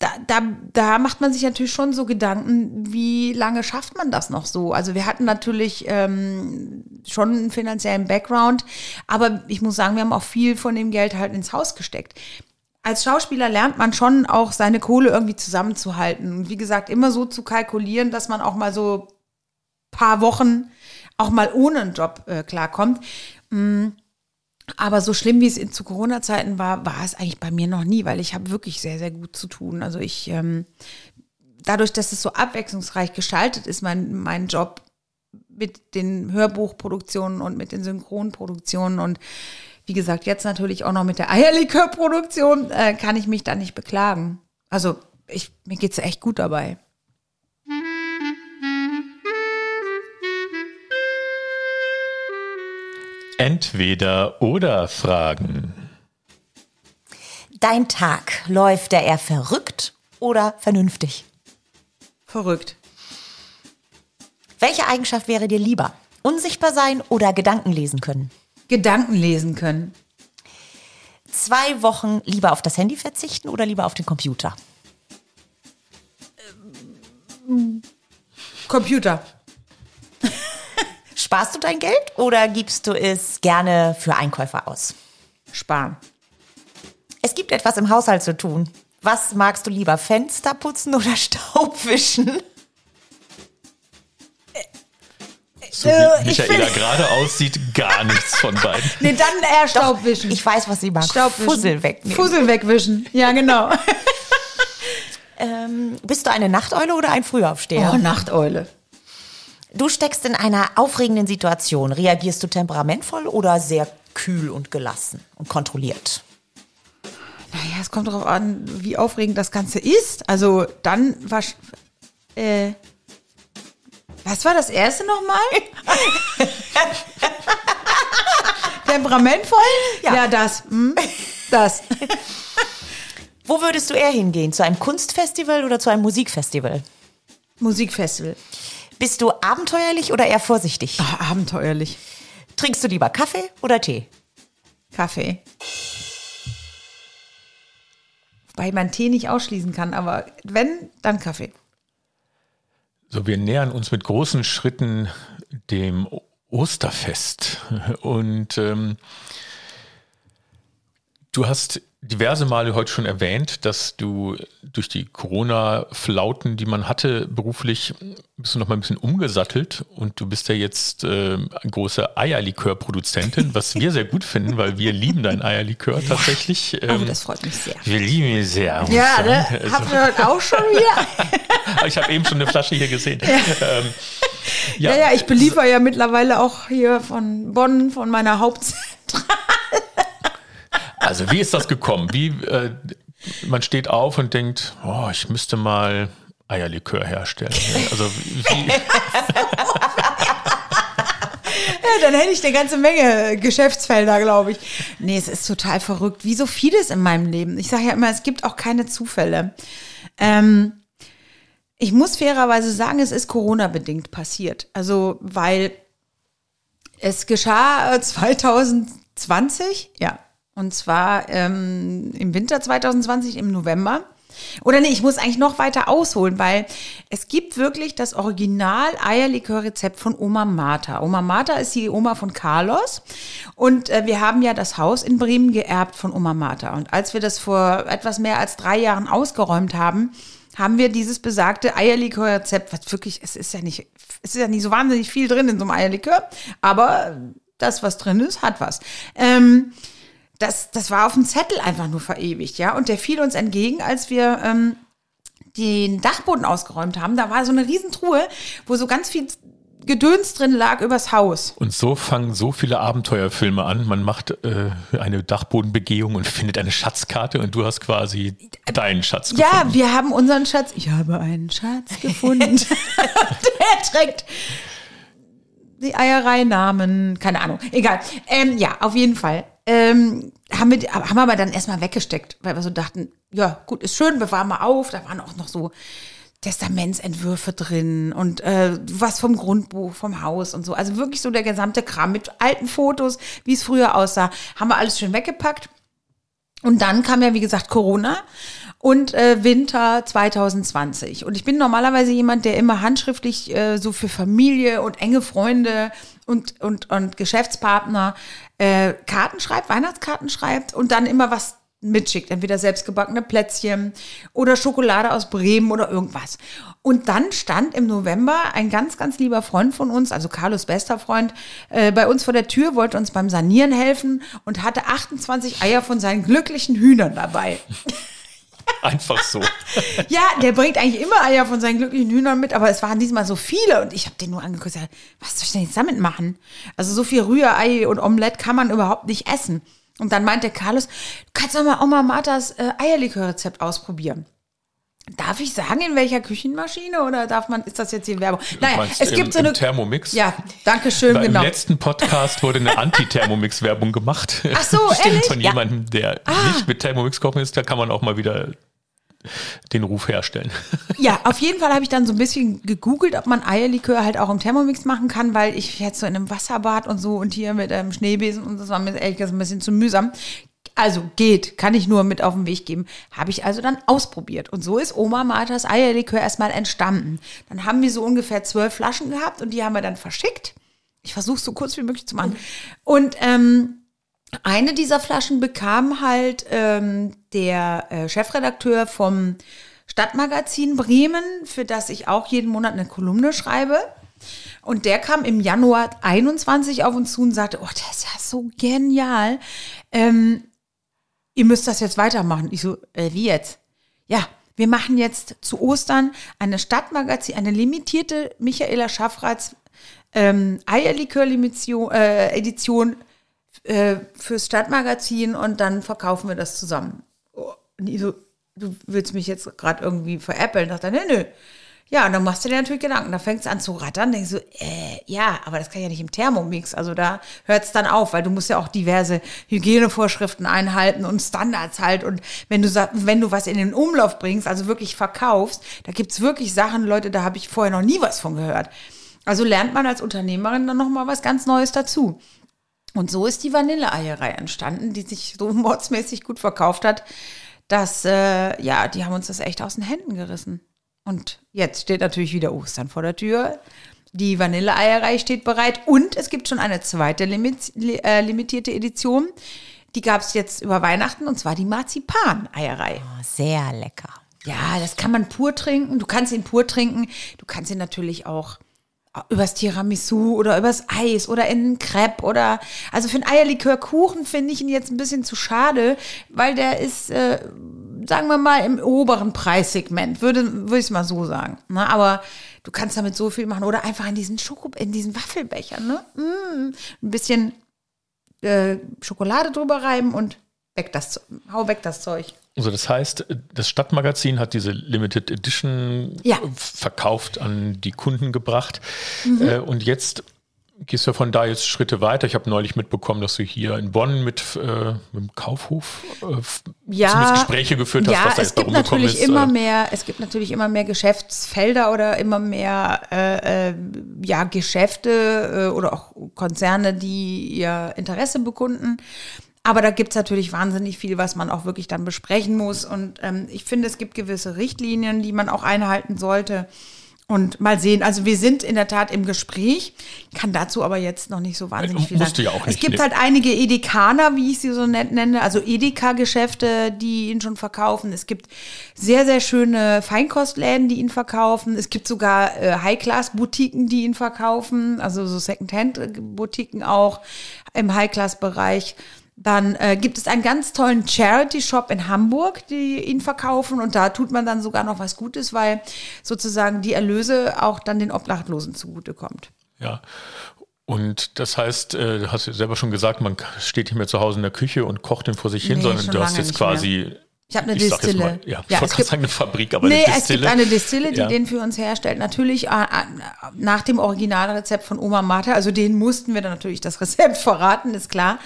da, da, da macht man sich natürlich schon so Gedanken, wie lange schafft man das noch so? Also wir hatten natürlich ähm, schon einen finanziellen Background, aber ich muss sagen, wir haben auch viel von dem Geld halt ins Haus gesteckt. Als Schauspieler lernt man schon auch seine Kohle irgendwie zusammenzuhalten und wie gesagt immer so zu kalkulieren, dass man auch mal so paar Wochen auch mal ohne einen Job äh, klarkommt. Aber so schlimm, wie es in, zu Corona-Zeiten war, war es eigentlich bei mir noch nie, weil ich habe wirklich sehr, sehr gut zu tun. Also ich, ähm, dadurch, dass es so abwechslungsreich gestaltet ist, mein, mein Job mit den Hörbuchproduktionen und mit den Synchronproduktionen und wie gesagt, jetzt natürlich auch noch mit der Eierlikörproduktion, äh, kann ich mich da nicht beklagen. Also ich, mir geht's echt gut dabei. Entweder oder Fragen. Dein Tag, läuft der eher verrückt oder vernünftig? Verrückt. Welche Eigenschaft wäre dir lieber? Unsichtbar sein oder Gedanken lesen können? Gedanken lesen können. Zwei Wochen lieber auf das Handy verzichten oder lieber auf den Computer? Computer. Sparst du dein Geld oder gibst du es gerne für Einkäufe aus? Sparen. Es gibt etwas im Haushalt zu tun. Was magst du lieber, Fenster putzen oder Staubwischen? So Äh, wie ich Michaela find- gerade aussieht, gar nichts von beiden. Nee, dann eher Staubwischen. Ich weiß, was sie mag. Staubwischen. Fussel wegnehmen. Fussel wegwischen. Ja, genau. Ähm, bist du eine Nachteule oder ein Frühaufsteher? Oh, Nachteule. Du steckst in einer aufregenden Situation. Reagierst du temperamentvoll oder sehr kühl und gelassen und kontrolliert? Naja, es kommt darauf an, wie aufregend das Ganze ist. Also dann war. Äh, was war das erste nochmal? Temperamentvoll? Ja. das. Hm, das. Wo würdest du eher hingehen? Zu einem Kunstfestival oder zu einem Musikfestival? Musikfestival. Bist du abenteuerlich oder eher vorsichtig? Ah, abenteuerlich. Trinkst du lieber Kaffee oder Tee? Kaffee. Wobei man Tee nicht ausschließen kann, aber wenn, dann Kaffee. So, wir nähern uns mit großen Schritten dem Osterfest. Und ähm, du hast diverse Male heute schon erwähnt, dass du durch die Corona-Flauten, die man hatte, beruflich bist du noch mal ein bisschen umgesattelt und du bist ja jetzt eine große Eierlikör-Produzentin, was wir sehr gut finden, weil wir lieben dein Eierlikör tatsächlich. Oh, Ähm, das freut mich sehr. wir lieben ihn sehr. Ja, ne? Also- Habt ihr heute auch schon wieder? ich habe eben schon eine Flasche hier gesehen. Ähm, Ja, ja, ich beliefer ja mittlerweile auch hier von Bonn, von meiner Hauptzentrale. Also wie ist das gekommen? Wie äh, man steht auf und denkt, oh, ich müsste mal Eierlikör herstellen. Also wie, Ja, dann hätte ich eine ganze Menge Geschäftsfelder, glaube ich. Nee, es ist total verrückt. Wie so vieles in meinem Leben. Ich sage ja immer, es gibt auch keine Zufälle. Ähm, ich muss fairerweise sagen, es ist Corona-bedingt passiert. Also, weil es geschah äh, 2020, ja. Und zwar ähm, im Winter 2020, im November. Oder nee, ich muss eigentlich noch weiter ausholen, weil es gibt wirklich das Original Eierlikör-Rezept von Oma Martha. Oma Martha ist die Oma von Carlos und äh, wir haben ja das Haus in Bremen geerbt von Oma Martha. Und als wir das vor etwas mehr als drei Jahren ausgeräumt haben, haben wir dieses besagte Eierlikör-Rezept, was wirklich, es ist ja nicht, es ist ja nicht so wahnsinnig viel drin in so einem Eierlikör, aber das, was drin ist, hat was. Ähm, das, das war auf dem Zettel einfach nur verewigt, ja. Und der fiel uns entgegen, als wir ähm, den Dachboden ausgeräumt haben. Da war so eine Riesentruhe, wo so ganz viel Gedöns drin lag übers Haus. und so fangen so viele Abenteuerfilme an. Man macht äh, eine Dachbodenbegehung und findet eine Schatzkarte und du hast quasi deinen Schatz gefunden. Ja, wir haben unseren Schatz. Ich habe einen Schatz gefunden. Der trägt die Eiereinamen, keine Ahnung, egal. Ähm, ja, auf jeden Fall. Ähm, haben, wir, haben wir aber dann erstmal weggesteckt, weil wir so dachten, ja, gut, ist schön, bewahren wir auf. Da waren auch noch so Testamentsentwürfe drin und äh, was vom Grundbuch, vom Haus und so. Also wirklich so der gesamte Kram mit alten Fotos, wie es früher aussah, haben wir alles schön weggepackt. Und dann kam ja, wie gesagt, Corona und äh, Winter 2020. Und ich bin normalerweise jemand, der immer handschriftlich äh, so für Familie und enge Freunde und, und, und Geschäftspartner äh, Karten schreibt, Weihnachtskarten schreibt und dann immer was mitschickt. Entweder selbstgebackene Plätzchen oder Schokolade aus Bremen oder irgendwas. Und dann stand im November ein ganz, ganz lieber Freund von uns, also Carlos bester Freund, äh, bei uns vor der Tür, wollte uns beim Sanieren helfen und hatte 28 Eier von seinen glücklichen Hühnern dabei. Einfach so. Ja, der bringt eigentlich immer Eier von seinen glücklichen Hühnern mit, aber es waren diesmal so viele und ich habe den nur angeguckt und was soll ich denn jetzt damit machen? Also so viel Rührei und Omelette kann man überhaupt nicht essen. Und dann meinte Carlos, du kannst doch mal Oma Marthas äh, Eierlikörrezept ausprobieren. Darf ich sagen, in welcher Küchenmaschine oder darf man, ist das jetzt hier Werbung? Naja, meinst es im- gibt so eine. Thermomix? Ja, danke schön, Weil genau. Im letzten Podcast wurde eine Anti-Thermomix-Werbung gemacht. Ach so, Stimmt, ehrlich? von jemandem, der nicht mit Thermomix kochen ist, da kann man auch mal wieder den Ruf herstellen. Ja, auf jeden Fall habe ich dann so ein bisschen gegoogelt, ob man Eierlikör halt auch im Thermomix machen kann, weil ich jetzt so in einem Wasserbad und so und hier mit einem Schneebesen und das war mir ehrlich gesagt ein bisschen zu mühsam. Also geht, kann ich nur mit auf den Weg geben. Habe ich also dann ausprobiert. Und so ist Oma Marthas Eierlikör erstmal entstanden. Dann haben wir so ungefähr zwölf Flaschen gehabt und die haben wir dann verschickt. Ich versuche es so kurz wie möglich zu machen. Und ähm, eine dieser Flaschen bekam halt ähm, der äh, Chefredakteur vom Stadtmagazin Bremen, für das ich auch jeden Monat eine Kolumne schreibe. Und der kam im Januar 21 auf uns zu und sagte, oh, das ist ja so genial. Ähm, ihr müsst das jetzt weitermachen. Ich so, äh, wie jetzt? Ja, wir machen jetzt zu Ostern eine Stadtmagazin, eine limitierte Michaela Schaffrats ähm, Eierlikör-Edition äh, äh, fürs Stadtmagazin und dann verkaufen wir das zusammen. Oh, Und ich so, du willst mich jetzt gerade irgendwie veräppeln? Dachte er, nö, nö. Ja, und dann machst du dir natürlich Gedanken. Da fängt es an zu rattern. Denkst du, äh, ja, aber das kann ja nicht im Thermomix. Also da hört es dann auf, weil du musst ja auch diverse Hygienevorschriften einhalten und Standards halt. Und wenn du, wenn du was in den Umlauf bringst, also wirklich verkaufst, da gibt's wirklich Sachen, Leute, da habe ich vorher noch nie was von gehört. Also lernt man als Unternehmerin dann nochmal was ganz Neues dazu. Und so ist die Vanilleeierei entstanden, die sich so mordsmäßig gut verkauft hat, dass, äh, ja, die haben uns das echt aus den Händen gerissen. Und jetzt steht natürlich wieder Ostern vor der Tür. Die Vanilleeierei steht bereit und es gibt schon eine zweite limit, li- äh, limitierte Edition. Die gab es jetzt über Weihnachten und zwar die Marzipan-Eierei. Oh, sehr lecker. Ja, das kann man pur trinken. Du kannst ihn pur trinken. Du kannst ihn natürlich auch übers Tiramisu oder übers Eis oder in einen Crepe oder also für einen Eierlikörkuchen finde ich ihn jetzt ein bisschen zu schade, weil der ist, äh, sagen wir mal, im oberen Preissegment, würde, würde ich es mal so sagen. Ne? Aber du kannst damit so viel machen oder einfach in diesen Schoko, in diesen Waffelbechern, ne? Mm, ein bisschen äh, Schokolade drüber reiben und weg das, hau weg das Zeug. Also das heißt, das Stadtmagazin hat diese Limited Edition Ja. verkauft, an die Kunden gebracht. Äh, und jetzt gehst du von da jetzt Schritte weiter. Ich habe neulich mitbekommen, dass du hier in Bonn mit, äh, mit dem Kaufhof äh, zumindest Gespräche geführt hast, ja, was da es jetzt bei gibt natürlich ist. immer äh, mehr, es gibt natürlich immer mehr Geschäftsfelder oder immer mehr äh, äh, ja, Geschäfte äh, oder auch Konzerne, die ihr Interesse bekunden. Aber da gibt's natürlich wahnsinnig viel, was man auch wirklich dann besprechen muss. Und ähm, ich finde, es gibt gewisse Richtlinien, die man auch einhalten sollte. Und mal sehen, also wir sind in der Tat im Gespräch, kann dazu aber jetzt noch nicht so wahnsinnig viel Musst sagen. ja auch es nicht, gibt ne? halt einige Edekaner, wie ich sie so nett nenne, also Edeka-Geschäfte, die ihn schon verkaufen. Es gibt sehr, sehr schöne Feinkostläden, die ihn verkaufen. Es gibt sogar äh, High-Class-Boutiquen, die ihn verkaufen, also so Second-Hand-Boutiquen auch im High-Class-Bereich. Dann äh, gibt es einen ganz tollen Charity-Shop in Hamburg, die ihn verkaufen. Und da tut man dann sogar noch was Gutes, weil sozusagen die Erlöse auch dann den Obdachlosen zugutekommt. Ja. Und das heißt, äh, du hast ja selber schon gesagt, man steht nicht mehr zu Hause in der Küche und kocht den vor sich hin, Nee, sondern du hast jetzt quasi. Ich habe eine jetzt Distille. Mal, ja, ich Ja, wollte es gerade sagen, eine Fabrik, aber nee, eine es Distille. gibt eine Distille, die Ja. den für uns herstellt. Natürlich äh, äh, nach dem Originalrezept von Oma Martha. Also den mussten wir dann natürlich das Rezept verraten, ist klar.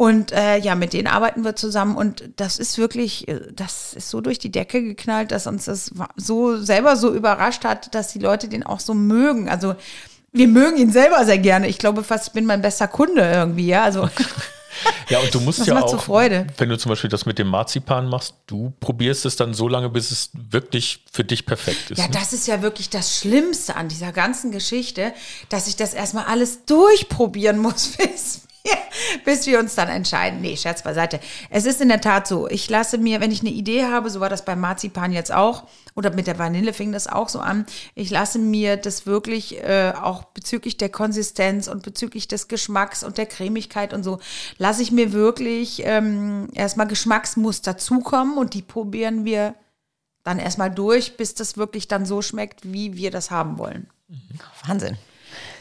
Und äh, ja, mit denen arbeiten wir zusammen und das ist wirklich, äh, das ist so durch die Decke geknallt, dass uns das so selber so überrascht hat, dass die Leute den auch so mögen. Also wir mögen ihn selber sehr gerne. Ich glaube fast, ich bin mein bester Kunde irgendwie, ja. Also Ja, und du musst Das ja auch, so Freude. wenn du zum Beispiel das mit dem Marzipan machst, du probierst es dann so lange, bis es wirklich für dich perfekt ist. Ja, ne? das ist ja wirklich das Schlimmste an dieser ganzen Geschichte, dass ich das erstmal alles durchprobieren muss, bis bis wir uns dann entscheiden. Nee, Scherz beiseite. Es ist in der Tat so. Ich lasse mir, wenn ich eine Idee habe, so war das beim Marzipan jetzt auch, oder mit der Vanille fing das auch so an, ich lasse mir das wirklich äh, auch bezüglich der Konsistenz und bezüglich des Geschmacks und der Cremigkeit und so, lasse ich mir wirklich ähm, erstmal Geschmacksmuster zukommen und die probieren wir dann erstmal durch, bis das wirklich dann so schmeckt, wie wir das haben wollen. Wahnsinn.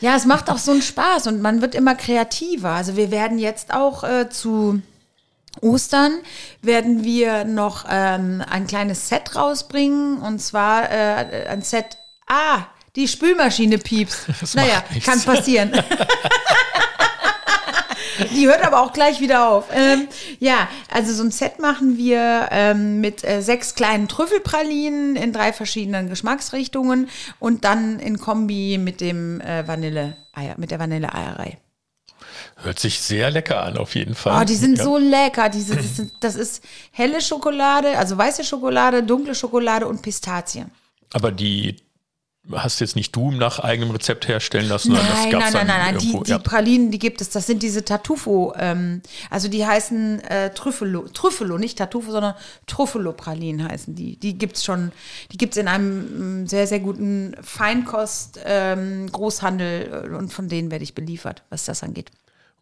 Ja, es macht auch so einen Spaß und man wird immer kreativer. Also wir werden jetzt auch äh, zu Ostern werden wir noch ähm, ein kleines Set rausbringen und zwar äh, ein Set. Ah, die Spülmaschine piepst. Das naja, kann passieren. Die hört aber auch gleich wieder auf. Ähm, ja, also so ein Set machen wir ähm, mit äh, sechs kleinen Trüffelpralinen in drei verschiedenen Geschmacksrichtungen und dann in Kombi mit dem äh, Vanille mit der Vanilleeierei. Hört sich sehr lecker an, auf jeden Fall. Oh, die sind ja. so lecker. Diese, das, sind, das ist helle Schokolade, also weiße Schokolade, dunkle Schokolade und Pistazie. Aber die hast jetzt nicht du nach eigenem Rezept herstellen lassen, sondern das Nein, gab's nein, nein, nein, nein. Die, die. Pralinen, die gibt es. Das sind diese Tartufo. Ähm, also die heißen äh, Trüffelo. Trüffelo, nicht Tartufo, sondern Truffelo-Pralinen heißen die. Die gibt's schon. Die gibt's in einem mm, sehr, sehr guten Feinkost-Großhandel und von denen werde ich beliefert, was das angeht.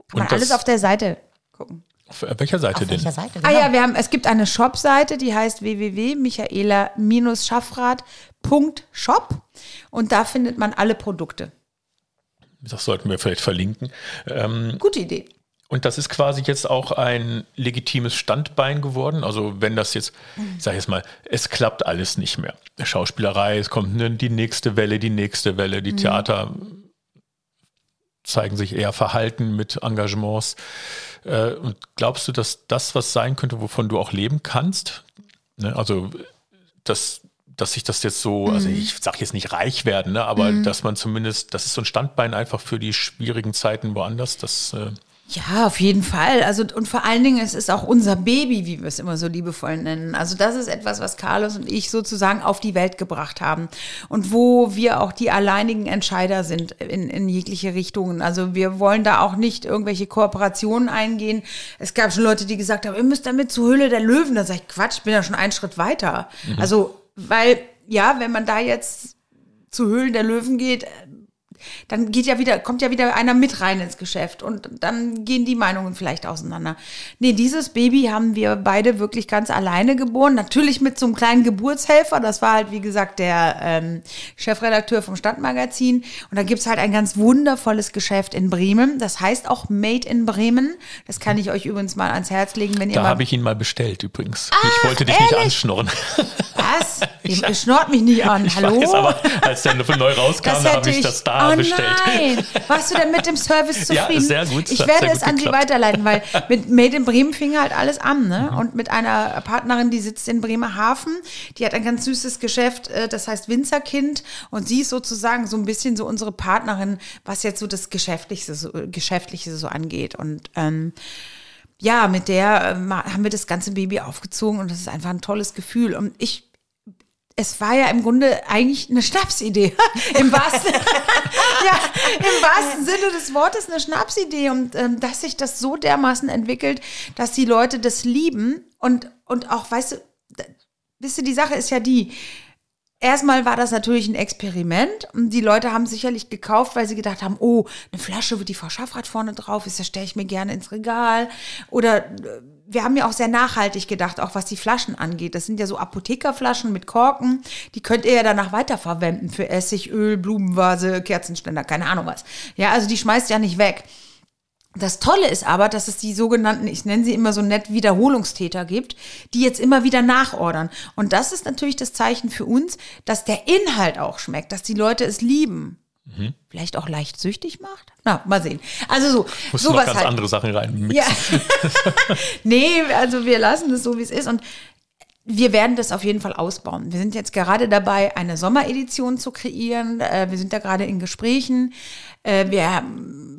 Kann man alles auf der Seite gucken. Auf welcher Seite Auf denn? welcher Seite? Ah Genau. ja, wir haben, es gibt eine Shop-Seite, die heißt www.michaela-schaffrath.shop und da findet man alle Produkte. Das sollten wir vielleicht verlinken. Ähm, Gute Idee. und das ist quasi jetzt auch ein legitimes Standbein geworden. Also wenn das jetzt, ich sag jetzt mal, es klappt alles nicht mehr. Schauspielerei, es kommt ne, die nächste Welle, die nächste Welle, die Theater zeigen sich eher verhalten mit Engagements. Äh, und glaubst du, dass das was sein könnte, wovon du auch leben kannst? Ne? Also, dass, dass sich das jetzt so, also ich sage jetzt nicht reich werden, ne? aber dass man zumindest, das ist so ein Standbein einfach für die schwierigen Zeiten woanders. Das, äh, Ja, auf jeden Fall. Also und vor allen Dingen, es ist auch unser Baby, wie wir es immer so liebevoll nennen. Also das ist etwas, was Carlos und ich sozusagen auf die Welt gebracht haben und wo wir auch die alleinigen Entscheider sind in, in jegliche Richtungen. Also wir wollen da auch nicht irgendwelche Kooperationen eingehen. Es gab schon Leute, die gesagt haben, ihr müsst damit zur Höhle der Löwen. Da sage ich, Quatsch, ich bin ja schon einen Schritt weiter. Also weil ja, wenn man da jetzt zu Höhlen der Löwen geht, dann geht ja wieder, kommt ja wieder einer mit rein ins Geschäft und dann gehen die Meinungen vielleicht auseinander. Nee, dieses Baby haben wir beide wirklich ganz alleine geboren. Natürlich mit so einem kleinen Geburtshelfer. Das war halt, wie gesagt, der ähm, Chefredakteur vom Stadtmagazin. Und da gibt's halt ein ganz wundervolles Geschäft in Bremen. Das heißt auch Made in Bremen. Das kann ich euch übrigens mal ans Herz legen, wenn ihr Da habe ich ihn mal bestellt übrigens. ich wollte dich nicht ehrlich? anschnurren. Was? Ihr schnort mich nicht an. Hallo? Ich weiß, aber als der neu rauskam, da habe ich das da oh bestellt. Nein, warst du denn mit dem Service Ja, zufrieden? sehr gut. Ich werde es an Sie geklappt. weiterleiten, weil mit Made in Bremen fing halt alles an, ne? Mhm. Und mit einer Partnerin, die sitzt in Bremerhaven, die hat ein ganz süßes Geschäft, äh, das heißt Winzerkind und sie ist sozusagen so ein bisschen so unsere Partnerin, was jetzt so das Geschäftliche so, Geschäftliche so angeht und ähm, ja, mit der ähm, haben wir das ganze Baby aufgezogen und das ist einfach ein tolles Gefühl. Und ich, es war ja im Grunde eigentlich eine Schnapsidee. Im wahrsten, ja, im wahrsten Sinne des Wortes eine Schnapsidee. Und ähm, dass sich das so dermaßen entwickelt, dass die Leute das lieben und, und auch, weißt du, wisst ihr, die Sache ist ja die, Erstmal war das natürlich ein Experiment und die Leute haben sicherlich gekauft, weil sie gedacht haben, oh, eine Flasche, wo die Frau Schaffrath vorne drauf ist, das stelle ich mir gerne ins Regal. Oder äh, wir haben ja auch sehr nachhaltig gedacht, auch was die Flaschen angeht. Das sind ja so Apothekerflaschen mit Korken, die könnt ihr ja danach weiterverwenden für Essig, Öl, Blumenvase, Kerzenständer, keine Ahnung was. Ja, also die schmeißt ja nicht weg. Das Tolle ist aber, dass es die sogenannten, ich nenne sie immer so nett, Wiederholungstäter gibt, die jetzt immer wieder nachordern. Und das ist natürlich das Zeichen für uns, dass der Inhalt auch schmeckt, dass die Leute es lieben. Mhm. Vielleicht auch leicht süchtig macht? Na, mal sehen. Also so, Musst du noch sowas ganz halt. andere Sachen rein. Ja. nee, also wir lassen es so, wie es ist. Und wir werden das auf jeden Fall ausbauen. Wir sind jetzt gerade dabei, eine Sommeredition zu kreieren. Äh, Wir sind da gerade in Gesprächen. Äh, Wir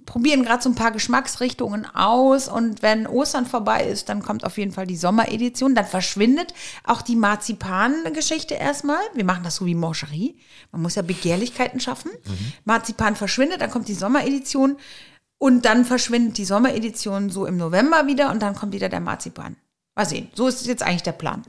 probieren gerade so ein paar Geschmacksrichtungen aus. Und wenn Ostern vorbei ist, dann kommt auf jeden Fall die Sommeredition. Dann verschwindet auch die Marzipan-Geschichte erstmal. Wir machen das so wie Mancherie. Man muss ja Begehrlichkeiten schaffen. Marzipan verschwindet, dann kommt die Sommeredition. Und dann verschwindet die Sommeredition so im November wieder und dann kommt wieder der Marzipan. Mal sehen. So ist jetzt eigentlich der Plan.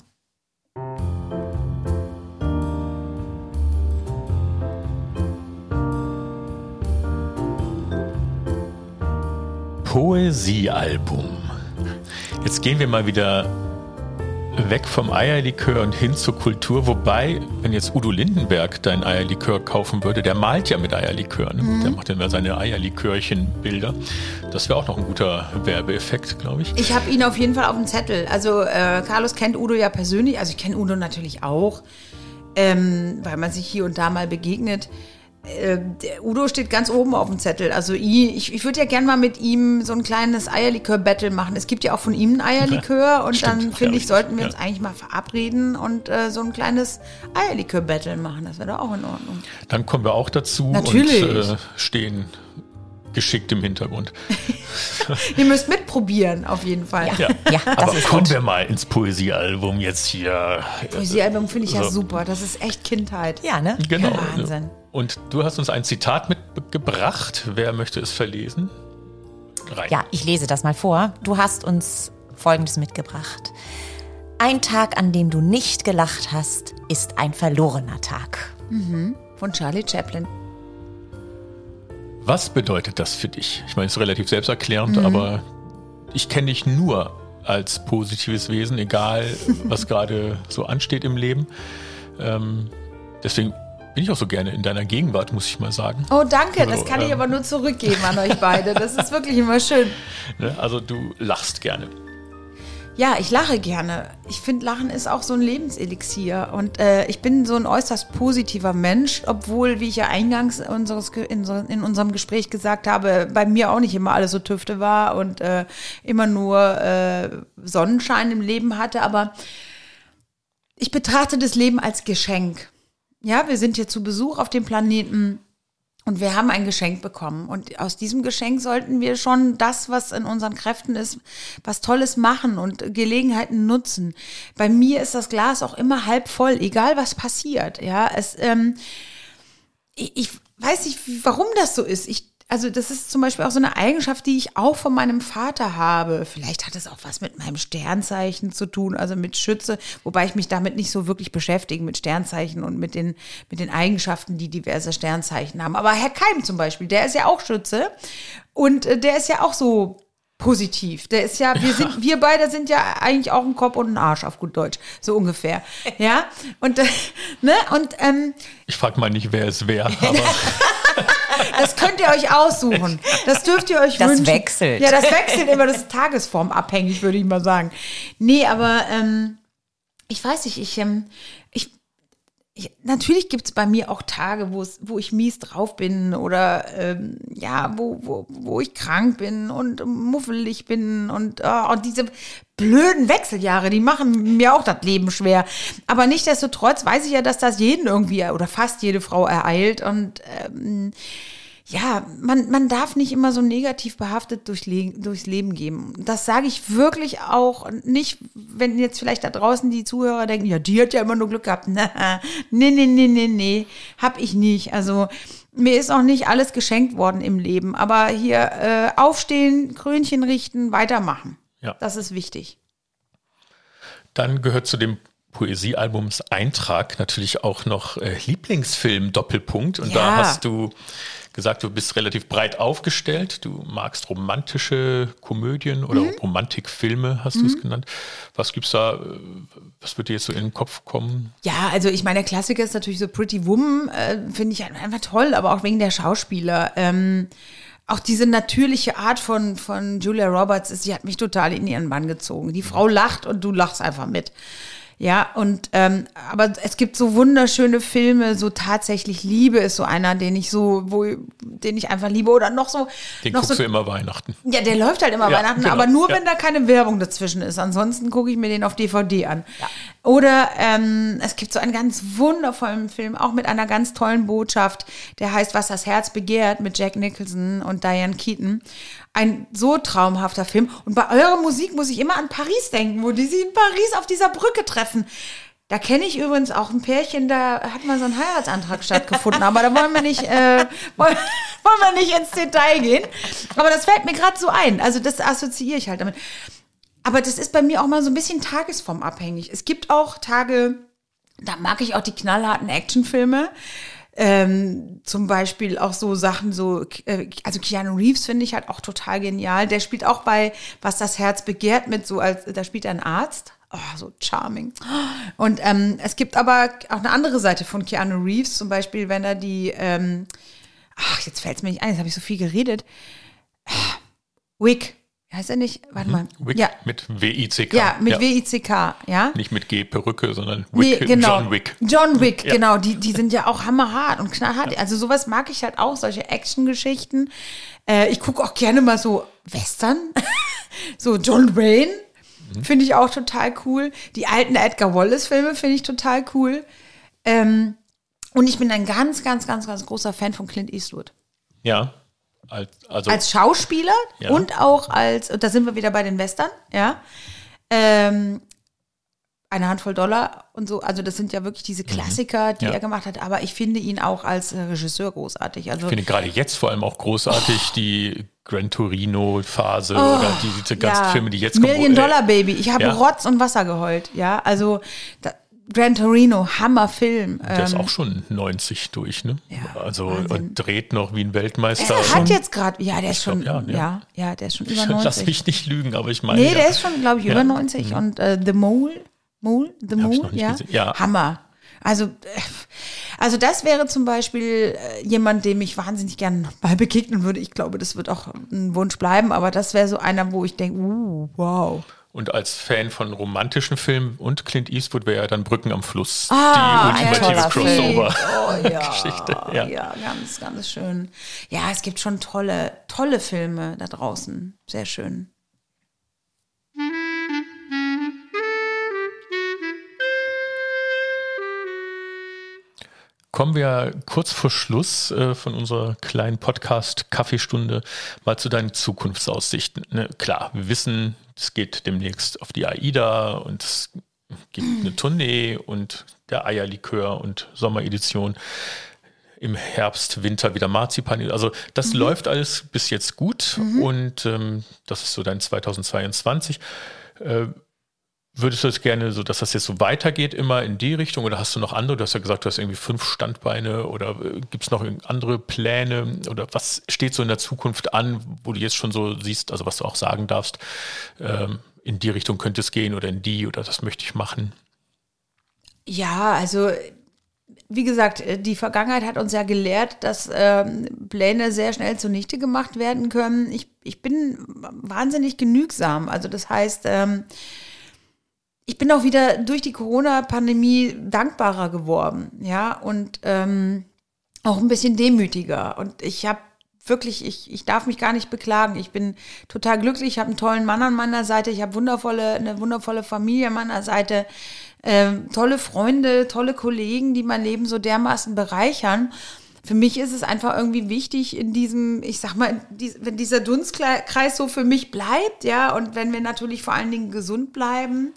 Poesiealbum. Jetzt gehen wir mal wieder weg vom Eierlikör und hin zur Kultur. Wobei, wenn jetzt Udo Lindenberg dein Eierlikör kaufen würde, der malt ja mit Eierlikör. Ne? Mhm. Der macht dann seine Eierlikörchen-Bilder. Das wäre auch noch ein guter Werbeeffekt, glaube ich. Ich habe ihn auf jeden Fall auf dem Zettel. Also äh, Carlos kennt Udo ja persönlich. Also ich kenne Udo natürlich auch, ähm, weil man sich hier und da mal begegnet. Äh, Udo steht ganz oben auf dem Zettel. Also i- ich, ich würde ja gern mal mit ihm so ein kleines Eierlikör-Battle machen. Es gibt ja auch von ihm ein Eierlikör und stimmt. dann finde ich, sollten wir Ja. uns eigentlich mal verabreden und äh, so ein kleines Eierlikör-Battle machen. Das wäre doch auch in Ordnung. Dann kommen wir auch dazu Natürlich. und äh, stehen geschickt im Hintergrund. Ihr müsst mitprobieren, auf jeden Fall. Ja, Ja, das aber ist kommen gut. wir mal ins Poesiealbum jetzt hier. Poesiealbum finde ich ja So. super. Das ist echt Kindheit. Ja, ne? Genau. Ja, Wahnsinn. Und du hast uns ein Zitat mitgebracht. Wer möchte es verlesen? Rein. Ja, ich lese das mal vor. Du hast uns Folgendes mitgebracht. Ein Tag, an dem du nicht gelacht hast, ist ein verlorener Tag. Von Charlie Chaplin. Was bedeutet das für dich? Ich meine, es ist relativ selbsterklärend, Mhm. aber ich kenne dich nur als positives Wesen, egal was gerade so ansteht im Leben. Ähm, deswegen bin ich auch so gerne in deiner Gegenwart, muss ich mal sagen. Oh, danke. Das So, kann ich ähm. aber nur zurückgeben an euch beide. Das ist wirklich immer schön. Ne? Also du lachst gerne. Ja, ich lache gerne. Ich finde, Lachen ist auch so ein Lebenselixier. Und äh, ich bin so ein äußerst positiver Mensch, obwohl, wie ich ja eingangs unseres, in, so, in unserem Gespräch gesagt habe, bei mir auch nicht immer alles so tüfte war und äh, immer nur äh, Sonnenschein im Leben hatte. Aber ich betrachte das Leben als Geschenk. Ja, wir sind hier zu Besuch auf dem Planeten. Und wir haben ein Geschenk bekommen. Und aus diesem Geschenk sollten wir schon das, was in unseren Kräften ist, was Tolles machen und Gelegenheiten nutzen. Bei mir ist das Glas auch immer halb voll, egal was passiert. Ja, es, ähm, ich, ich weiß nicht, warum das so ist. Ich, also das ist zum Beispiel auch so eine Eigenschaft, die ich auch von meinem Vater habe. Vielleicht hat es auch was mit meinem Sternzeichen zu tun, also mit Schütze, wobei ich mich damit nicht so wirklich beschäftige, mit Sternzeichen und mit den, mit den Eigenschaften, die diverse Sternzeichen haben. Aber Herr Keim zum Beispiel, der ist ja auch Schütze und äh, der ist ja auch so positiv. Der ist ja, wir sind, wir beide sind ja eigentlich auch ein Kopf und ein Arsch auf gut Deutsch, so ungefähr. Ja, und, äh, ne, und, ähm, Ich frage mal nicht, wer es wäre, aber das könnt ihr euch aussuchen. Das dürft ihr euch Das wünschen. wechselt. Ja, das wechselt immer, das ist tagesformabhängig, würde ich mal sagen. Nee, aber ähm, ich weiß nicht, ich, ähm, ich, ich natürlich gibt es bei mir auch Tage, wo ich mies drauf bin oder ähm, ja, wo, wo, wo ich krank bin und muffelig bin und, oh, und diese blöden Wechseljahre, die machen mir auch das Leben schwer. Aber nichtsdestotrotz weiß ich ja, dass das jeden irgendwie oder fast jede Frau ereilt und ähm, ja, man, man darf nicht immer so negativ behaftet durchs Leben gehen. Das sage ich wirklich auch nicht, wenn jetzt vielleicht da draußen die Zuhörer denken, ja, die hat ja immer nur Glück gehabt. Na, nee, nee, nee, nee, nee, hab ich nicht. Also mir ist auch nicht alles geschenkt worden im Leben. Aber hier äh, aufstehen, Krönchen richten, weitermachen. Ja. Das ist wichtig. dann gehört zu dem Poesiealbums Eintrag natürlich auch noch äh, Lieblingsfilm Doppelpunkt. Und da Ja. hast du gesagt, du bist relativ breit aufgestellt. Du magst romantische Komödien oder Mhm. Romantikfilme, hast du es genannt. Was gibt's da? äh, Was wird dir jetzt so in den Kopf kommen? Ja, also ich meine, der Klassiker ist natürlich so Pretty Woman, äh, finde ich einfach toll, aber auch wegen der Schauspieler. Ähm, auch diese natürliche Art von, von Julia Roberts, ist, die hat mich total in ihren Bann gezogen. Die Frau lacht und du lachst einfach mit. Ja, und ähm, aber es gibt so wunderschöne Filme, so tatsächlich Liebe ist so einer, den ich so, wo, den ich einfach liebe. Oder noch so, Den noch guckst so du immer Weihnachten. ja, der läuft halt immer Ja, Weihnachten, genau, aber nur ja. wenn da keine Werbung dazwischen ist. Ansonsten gucke ich mir den auf DVD an. Oder ähm, es gibt so einen ganz wundervollen Film, auch mit einer ganz tollen Botschaft, der heißt Was das Herz begehrt mit Jack Nicholson und Diane Keaton. Ein so traumhafter Film. Und bei eurer Musik muss ich immer an Paris denken, wo die sich in Paris auf dieser Brücke treffen. Da kenne ich übrigens auch ein Pärchen, da hat mal so ein Heiratsantrag stattgefunden, aber da wollen wir nicht, äh, wollen, wollen wir nicht ins Detail gehen. Aber das fällt mir gerade so ein. Also das assoziiere ich halt damit. Aber das ist bei mir auch mal so ein bisschen tagesformabhängig. Es gibt auch Tage, da mag ich auch die knallharten Actionfilme. Ähm, zum Beispiel auch so Sachen, so, äh, also Keanu Reeves finde ich halt auch total genial. Der spielt auch bei Was das Herz begehrt mit so, als da spielt er einen Arzt. Oh, so charming. Und ähm, es gibt aber auch eine andere Seite von Keanu Reeves, zum Beispiel, wenn er die, ähm, ach, jetzt fällt es mir nicht ein, jetzt habe ich so viel geredet. Wick, heißt er nicht? Warte mal. Wick Ja, mit W-I-C-K. ja, mit W-I-C-K, ja. Nicht mit G Perücke, sondern Nee, Wick, genau. John Wick. John Wick, Ja. genau. Die, die sind ja auch hammerhart und knallhart. Also sowas mag ich halt auch, solche Action-Geschichten. Äh, ich gucke auch gerne mal so Western. so John Wayne Mhm. finde ich auch total cool. Die alten Edgar Wallace-Filme finde ich total cool. Ähm, und ich bin ein ganz, ganz, ganz, ganz großer Fan von Clint Eastwood. Ja. Als, also Als Schauspieler Ja. und auch als, und da sind wir wieder bei den Western, ja. Ähm, eine Handvoll Dollar und so. Also das sind ja wirklich diese Klassiker, die Mhm. Ja. er gemacht hat. Aber ich finde ihn auch als Regisseur großartig. Also Ich finde gerade jetzt vor allem auch großartig die Gran Torino-Phase oder die, diese ganzen Filme, die jetzt kommen. Million Dollar Baby. Ich habe ja. Rotz und Wasser geheult. Ja, also da, Gran Torino, Hammerfilm. Der ist Ähm, auch schon 90 durch, ne? Ja, also Wahnsinn. und dreht noch wie ein Weltmeister. er hat jetzt gerade, ja, der ist schon, glaub, ja, ja, ja. ja, der ist schon über Lass 90. mich nicht lügen, aber ich meine. Nee, der ist schon, glaube ich, über 90. Und äh, The Mole, Mole, The Mole, ja? Hammer. Also, also das wäre zum Beispiel äh, jemand, dem ich wahnsinnig gern mal begegnen würde. Ich glaube, das wird auch ein Wunsch bleiben, aber das wäre so einer, wo ich denke, uh, wow. Und als Fan von romantischen Filmen und Clint Eastwood wäre ja dann Brücken am Fluss Ah, die ultimative. Crossover-Geschichte. Oh ja. ja, ganz, ganz schön. Ja, es gibt schon tolle, tolle Filme da draußen. Sehr schön. Kommen wir kurz vor Schluss äh, von unserer kleinen Podcast-Kaffeestunde mal zu deinen Zukunftsaussichten. Ne, klar, wir wissen, es geht demnächst auf die AIDA und es gibt eine Tournee und der Eierlikör und Sommeredition. im Herbst, Winter wieder Marzipan. Also das Mhm. läuft alles bis jetzt gut und ähm, das ist so dein 2022. Äh, Würdest du es gerne so, dass das jetzt so weitergeht, immer in die Richtung? Oder hast du noch andere? Du hast ja gesagt, du hast irgendwie fünf Standbeine oder gibt es noch andere Pläne? Oder was steht so in der Zukunft an, wo du jetzt schon so siehst, also was du auch sagen darfst, ähm, in die Richtung könnte es gehen oder in die oder das möchte ich machen? Ja, also wie gesagt, äh, die Vergangenheit hat uns ja gelehrt, dass ähm, Pläne sehr schnell zunichte gemacht werden können. Ich, ich bin wahnsinnig genügsam. Also das heißt, ähm, ich bin auch wieder durch die Corona-Pandemie dankbarer geworden, ja, und ähm, auch ein bisschen demütiger. Und ich habe wirklich, ich, ich darf mich gar nicht beklagen. Ich bin total glücklich, ich habe einen tollen Mann an meiner Seite, ich habe wundervolle, eine wundervolle Familie an meiner Seite, ähm, tolle Freunde, tolle Kollegen, die mein Leben so dermaßen bereichern. Für mich ist es einfach irgendwie wichtig in diesem, ich sag mal, wenn dieser Dunstkreis so für mich bleibt, ja, und wenn wir natürlich vor allen Dingen gesund bleiben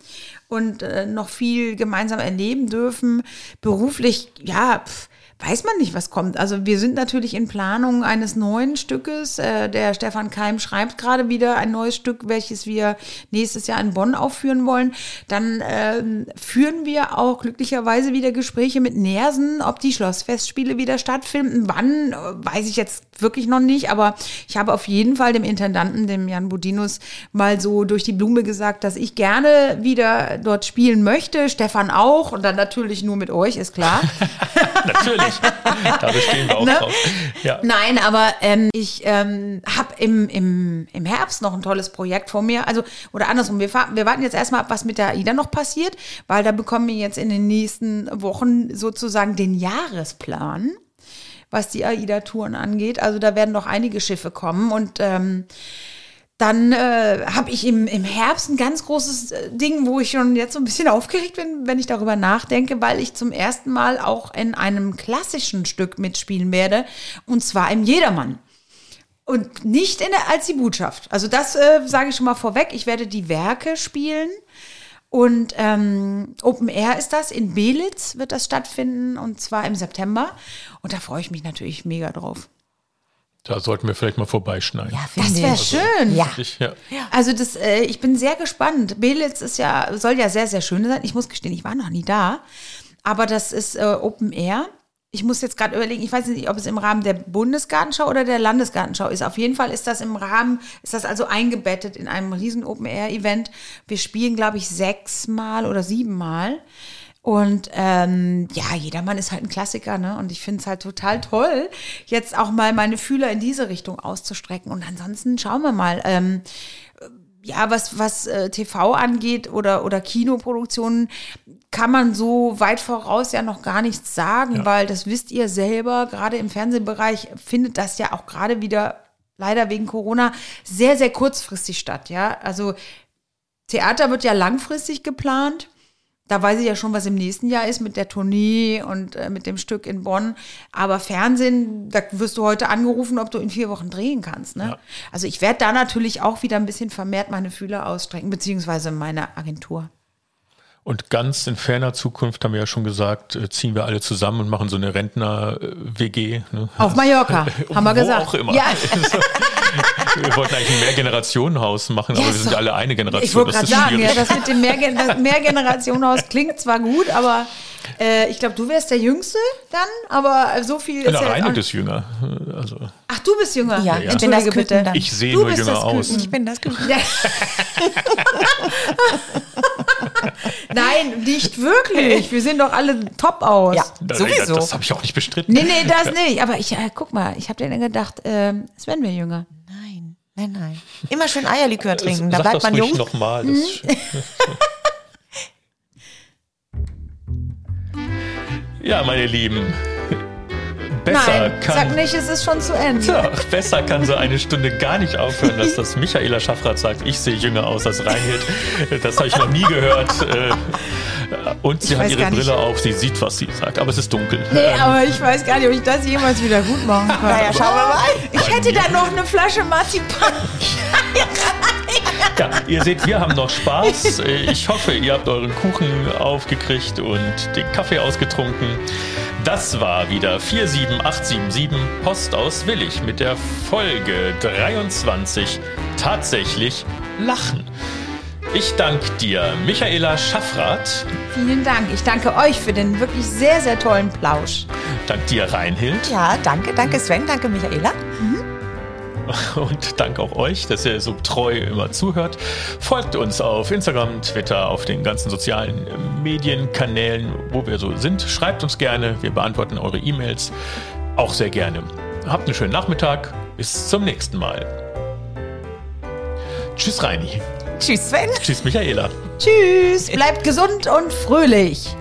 und äh, noch viel gemeinsam erleben dürfen, beruflich, ja, pf, weiß man nicht, was kommt. Also wir sind natürlich in Planung eines neuen Stückes. Äh, der Stefan Keim schreibt gerade wieder ein neues Stück, welches wir nächstes Jahr in Bonn aufführen wollen. Dann ähm, führen wir auch glücklicherweise wieder Gespräche mit Nersen, ob die Schlossfestspiele wieder stattfinden. Wann, äh, weiß ich jetzt wirklich noch nicht, aber ich habe auf jeden Fall dem Intendanten, dem Jan Budinus, mal so durch die Blume gesagt, dass ich gerne wieder dort spielen möchte. Stefan auch und dann natürlich nur mit euch, ist klar. Natürlich, da bestehen wir auch Ne? drauf. Ja. Nein, aber ähm, ich ähm, habe im, im, im Herbst noch ein tolles Projekt vor mir. Also, oder andersrum, wir, wir warten jetzt erstmal ab, was mit der AIDA noch passiert, weil da bekommen wir jetzt in den nächsten Wochen sozusagen den Jahresplan, was die AIDA-Touren angeht. Also da werden noch einige Schiffe kommen und ähm, dann äh, habe ich im, im Herbst ein ganz großes äh, Ding, wo ich schon jetzt so ein bisschen aufgeregt bin, wenn ich darüber nachdenke, weil ich zum ersten Mal auch in einem klassischen Stück mitspielen werde, und zwar im Jedermann. Und nicht in der, als die Botschaft. Also das äh, sage ich schon mal vorweg. Ich werde die Werke spielen. Und ähm, Open Air ist das. In Belitz wird das stattfinden und zwar im September. Und da freue ich mich natürlich mega drauf. Da sollten wir vielleicht mal vorbeischneiden. Ja, Das wäre ich. schön. Ja. Ich, ja. Also das, äh, ich bin sehr gespannt. Belitz ist ja, soll ja sehr, sehr schön sein. Ich muss gestehen, ich war noch nie da. Aber das ist äh, Open Air. Ich muss jetzt gerade überlegen, ich weiß nicht, ob es im Rahmen der Bundesgartenschau oder der Landesgartenschau ist. Auf jeden Fall ist das im Rahmen, ist das also eingebettet in einem riesen Open Air Event. Wir spielen, glaube ich, sechsmal oder siebenmal. Und ähm, ja, jedermann ist halt ein Klassiker, ne? Und ich finde es halt total toll, jetzt auch mal meine Fühler in diese Richtung auszustrecken. Und ansonsten schauen wir mal. Ähm, ja, was, was äh, TV angeht oder, oder Kinoproduktionen, kann man so weit voraus ja noch gar nichts sagen, Ja. weil das wisst ihr selber, gerade im Fernsehbereich findet das ja auch gerade wieder leider wegen Corona sehr, sehr kurzfristig statt, ja. Also Theater wird ja langfristig geplant. Da weiß ich ja schon, was im nächsten Jahr ist mit der Tournee und äh, mit dem Stück in Bonn. Aber Fernsehen, da wirst du heute angerufen, ob du in vier Wochen drehen kannst. Ne? Ja. Also ich werde da natürlich auch wieder ein bisschen vermehrt meine Fühler ausstrecken, beziehungsweise meine Agentur. Und ganz in ferner Zukunft haben wir ja schon gesagt, äh, ziehen wir alle zusammen und machen so eine Rentner-WG. Ne? Auf Mallorca, haben wir gesagt. auch immer. Ja, Wir wollten eigentlich ein Mehrgenerationenhaus machen, aber Ja, wir sind doch- alle eine Generation. ich wollte das gerade ist sagen, ja, schwierig. das mit dem Mehrgen das Mehrgenerationenhaus klingt zwar gut, aber äh, ich glaube, du wärst der Jüngste dann, aber so viel ist Na, ja auch- ist jünger. Also, Ach, du bist jünger. Ja, ich bin das Küken bitte. dann. ich sehe nur bist jünger das aus. Ich bin das Küken. Ja. Nein, nicht wirklich. Wir sehen doch alle top aus. Ja, Das, sowieso. das habe ich auch nicht bestritten. Nee, nee, das nicht. Aber ich, äh, guck mal, ich habe dir dann gedacht, ähm, Sven wäre jünger. Nein, nein. Immer schön Eierlikör trinken, da bleibt man jung. nochmal. Hm? ja, meine Lieben. Besser Nein, kann. sag nicht, es ist schon zu Ende. Tja, besser kann so eine Stunde gar nicht aufhören, dass das Michaela Schaffrath sagt, ich sehe jünger aus als Reinhild. Das habe ich noch nie gehört. Äh, Und sie Ich hat ihre gar nicht. Brille auf, sie sieht, was sie sagt, aber es ist dunkel. Nee, Ähm, aber ich weiß gar nicht, ob ich das jemals wieder gut machen kann. Naja, schauen wir mal. Ich hätte da noch eine Flasche Marzipan. Ja, ihr seht, wir haben noch Spaß. Ich hoffe, ihr habt euren Kuchen aufgekriegt und den Kaffee ausgetrunken. Das war wieder 47877 Post aus Willig mit der Folge 23 Tatsächlich Lachen. Ich danke dir, Michaela Schaffrath. Vielen Dank. Ich danke euch für den wirklich sehr, sehr tollen Plausch. Dank dir, Reinhild. Ja, danke, danke Sven, danke Michaela. Und danke auch euch, dass ihr so treu immer zuhört. Folgt uns auf Instagram, Twitter, auf den ganzen sozialen Medienkanälen, wo wir so sind. Schreibt uns gerne, wir beantworten eure E-Mails auch sehr gerne. Habt einen schönen Nachmittag. Bis zum nächsten Mal. Tschüss, Reini. Tschüss Sven. Tschüss, Michaela. Tschüss. Bleibt gesund und fröhlich.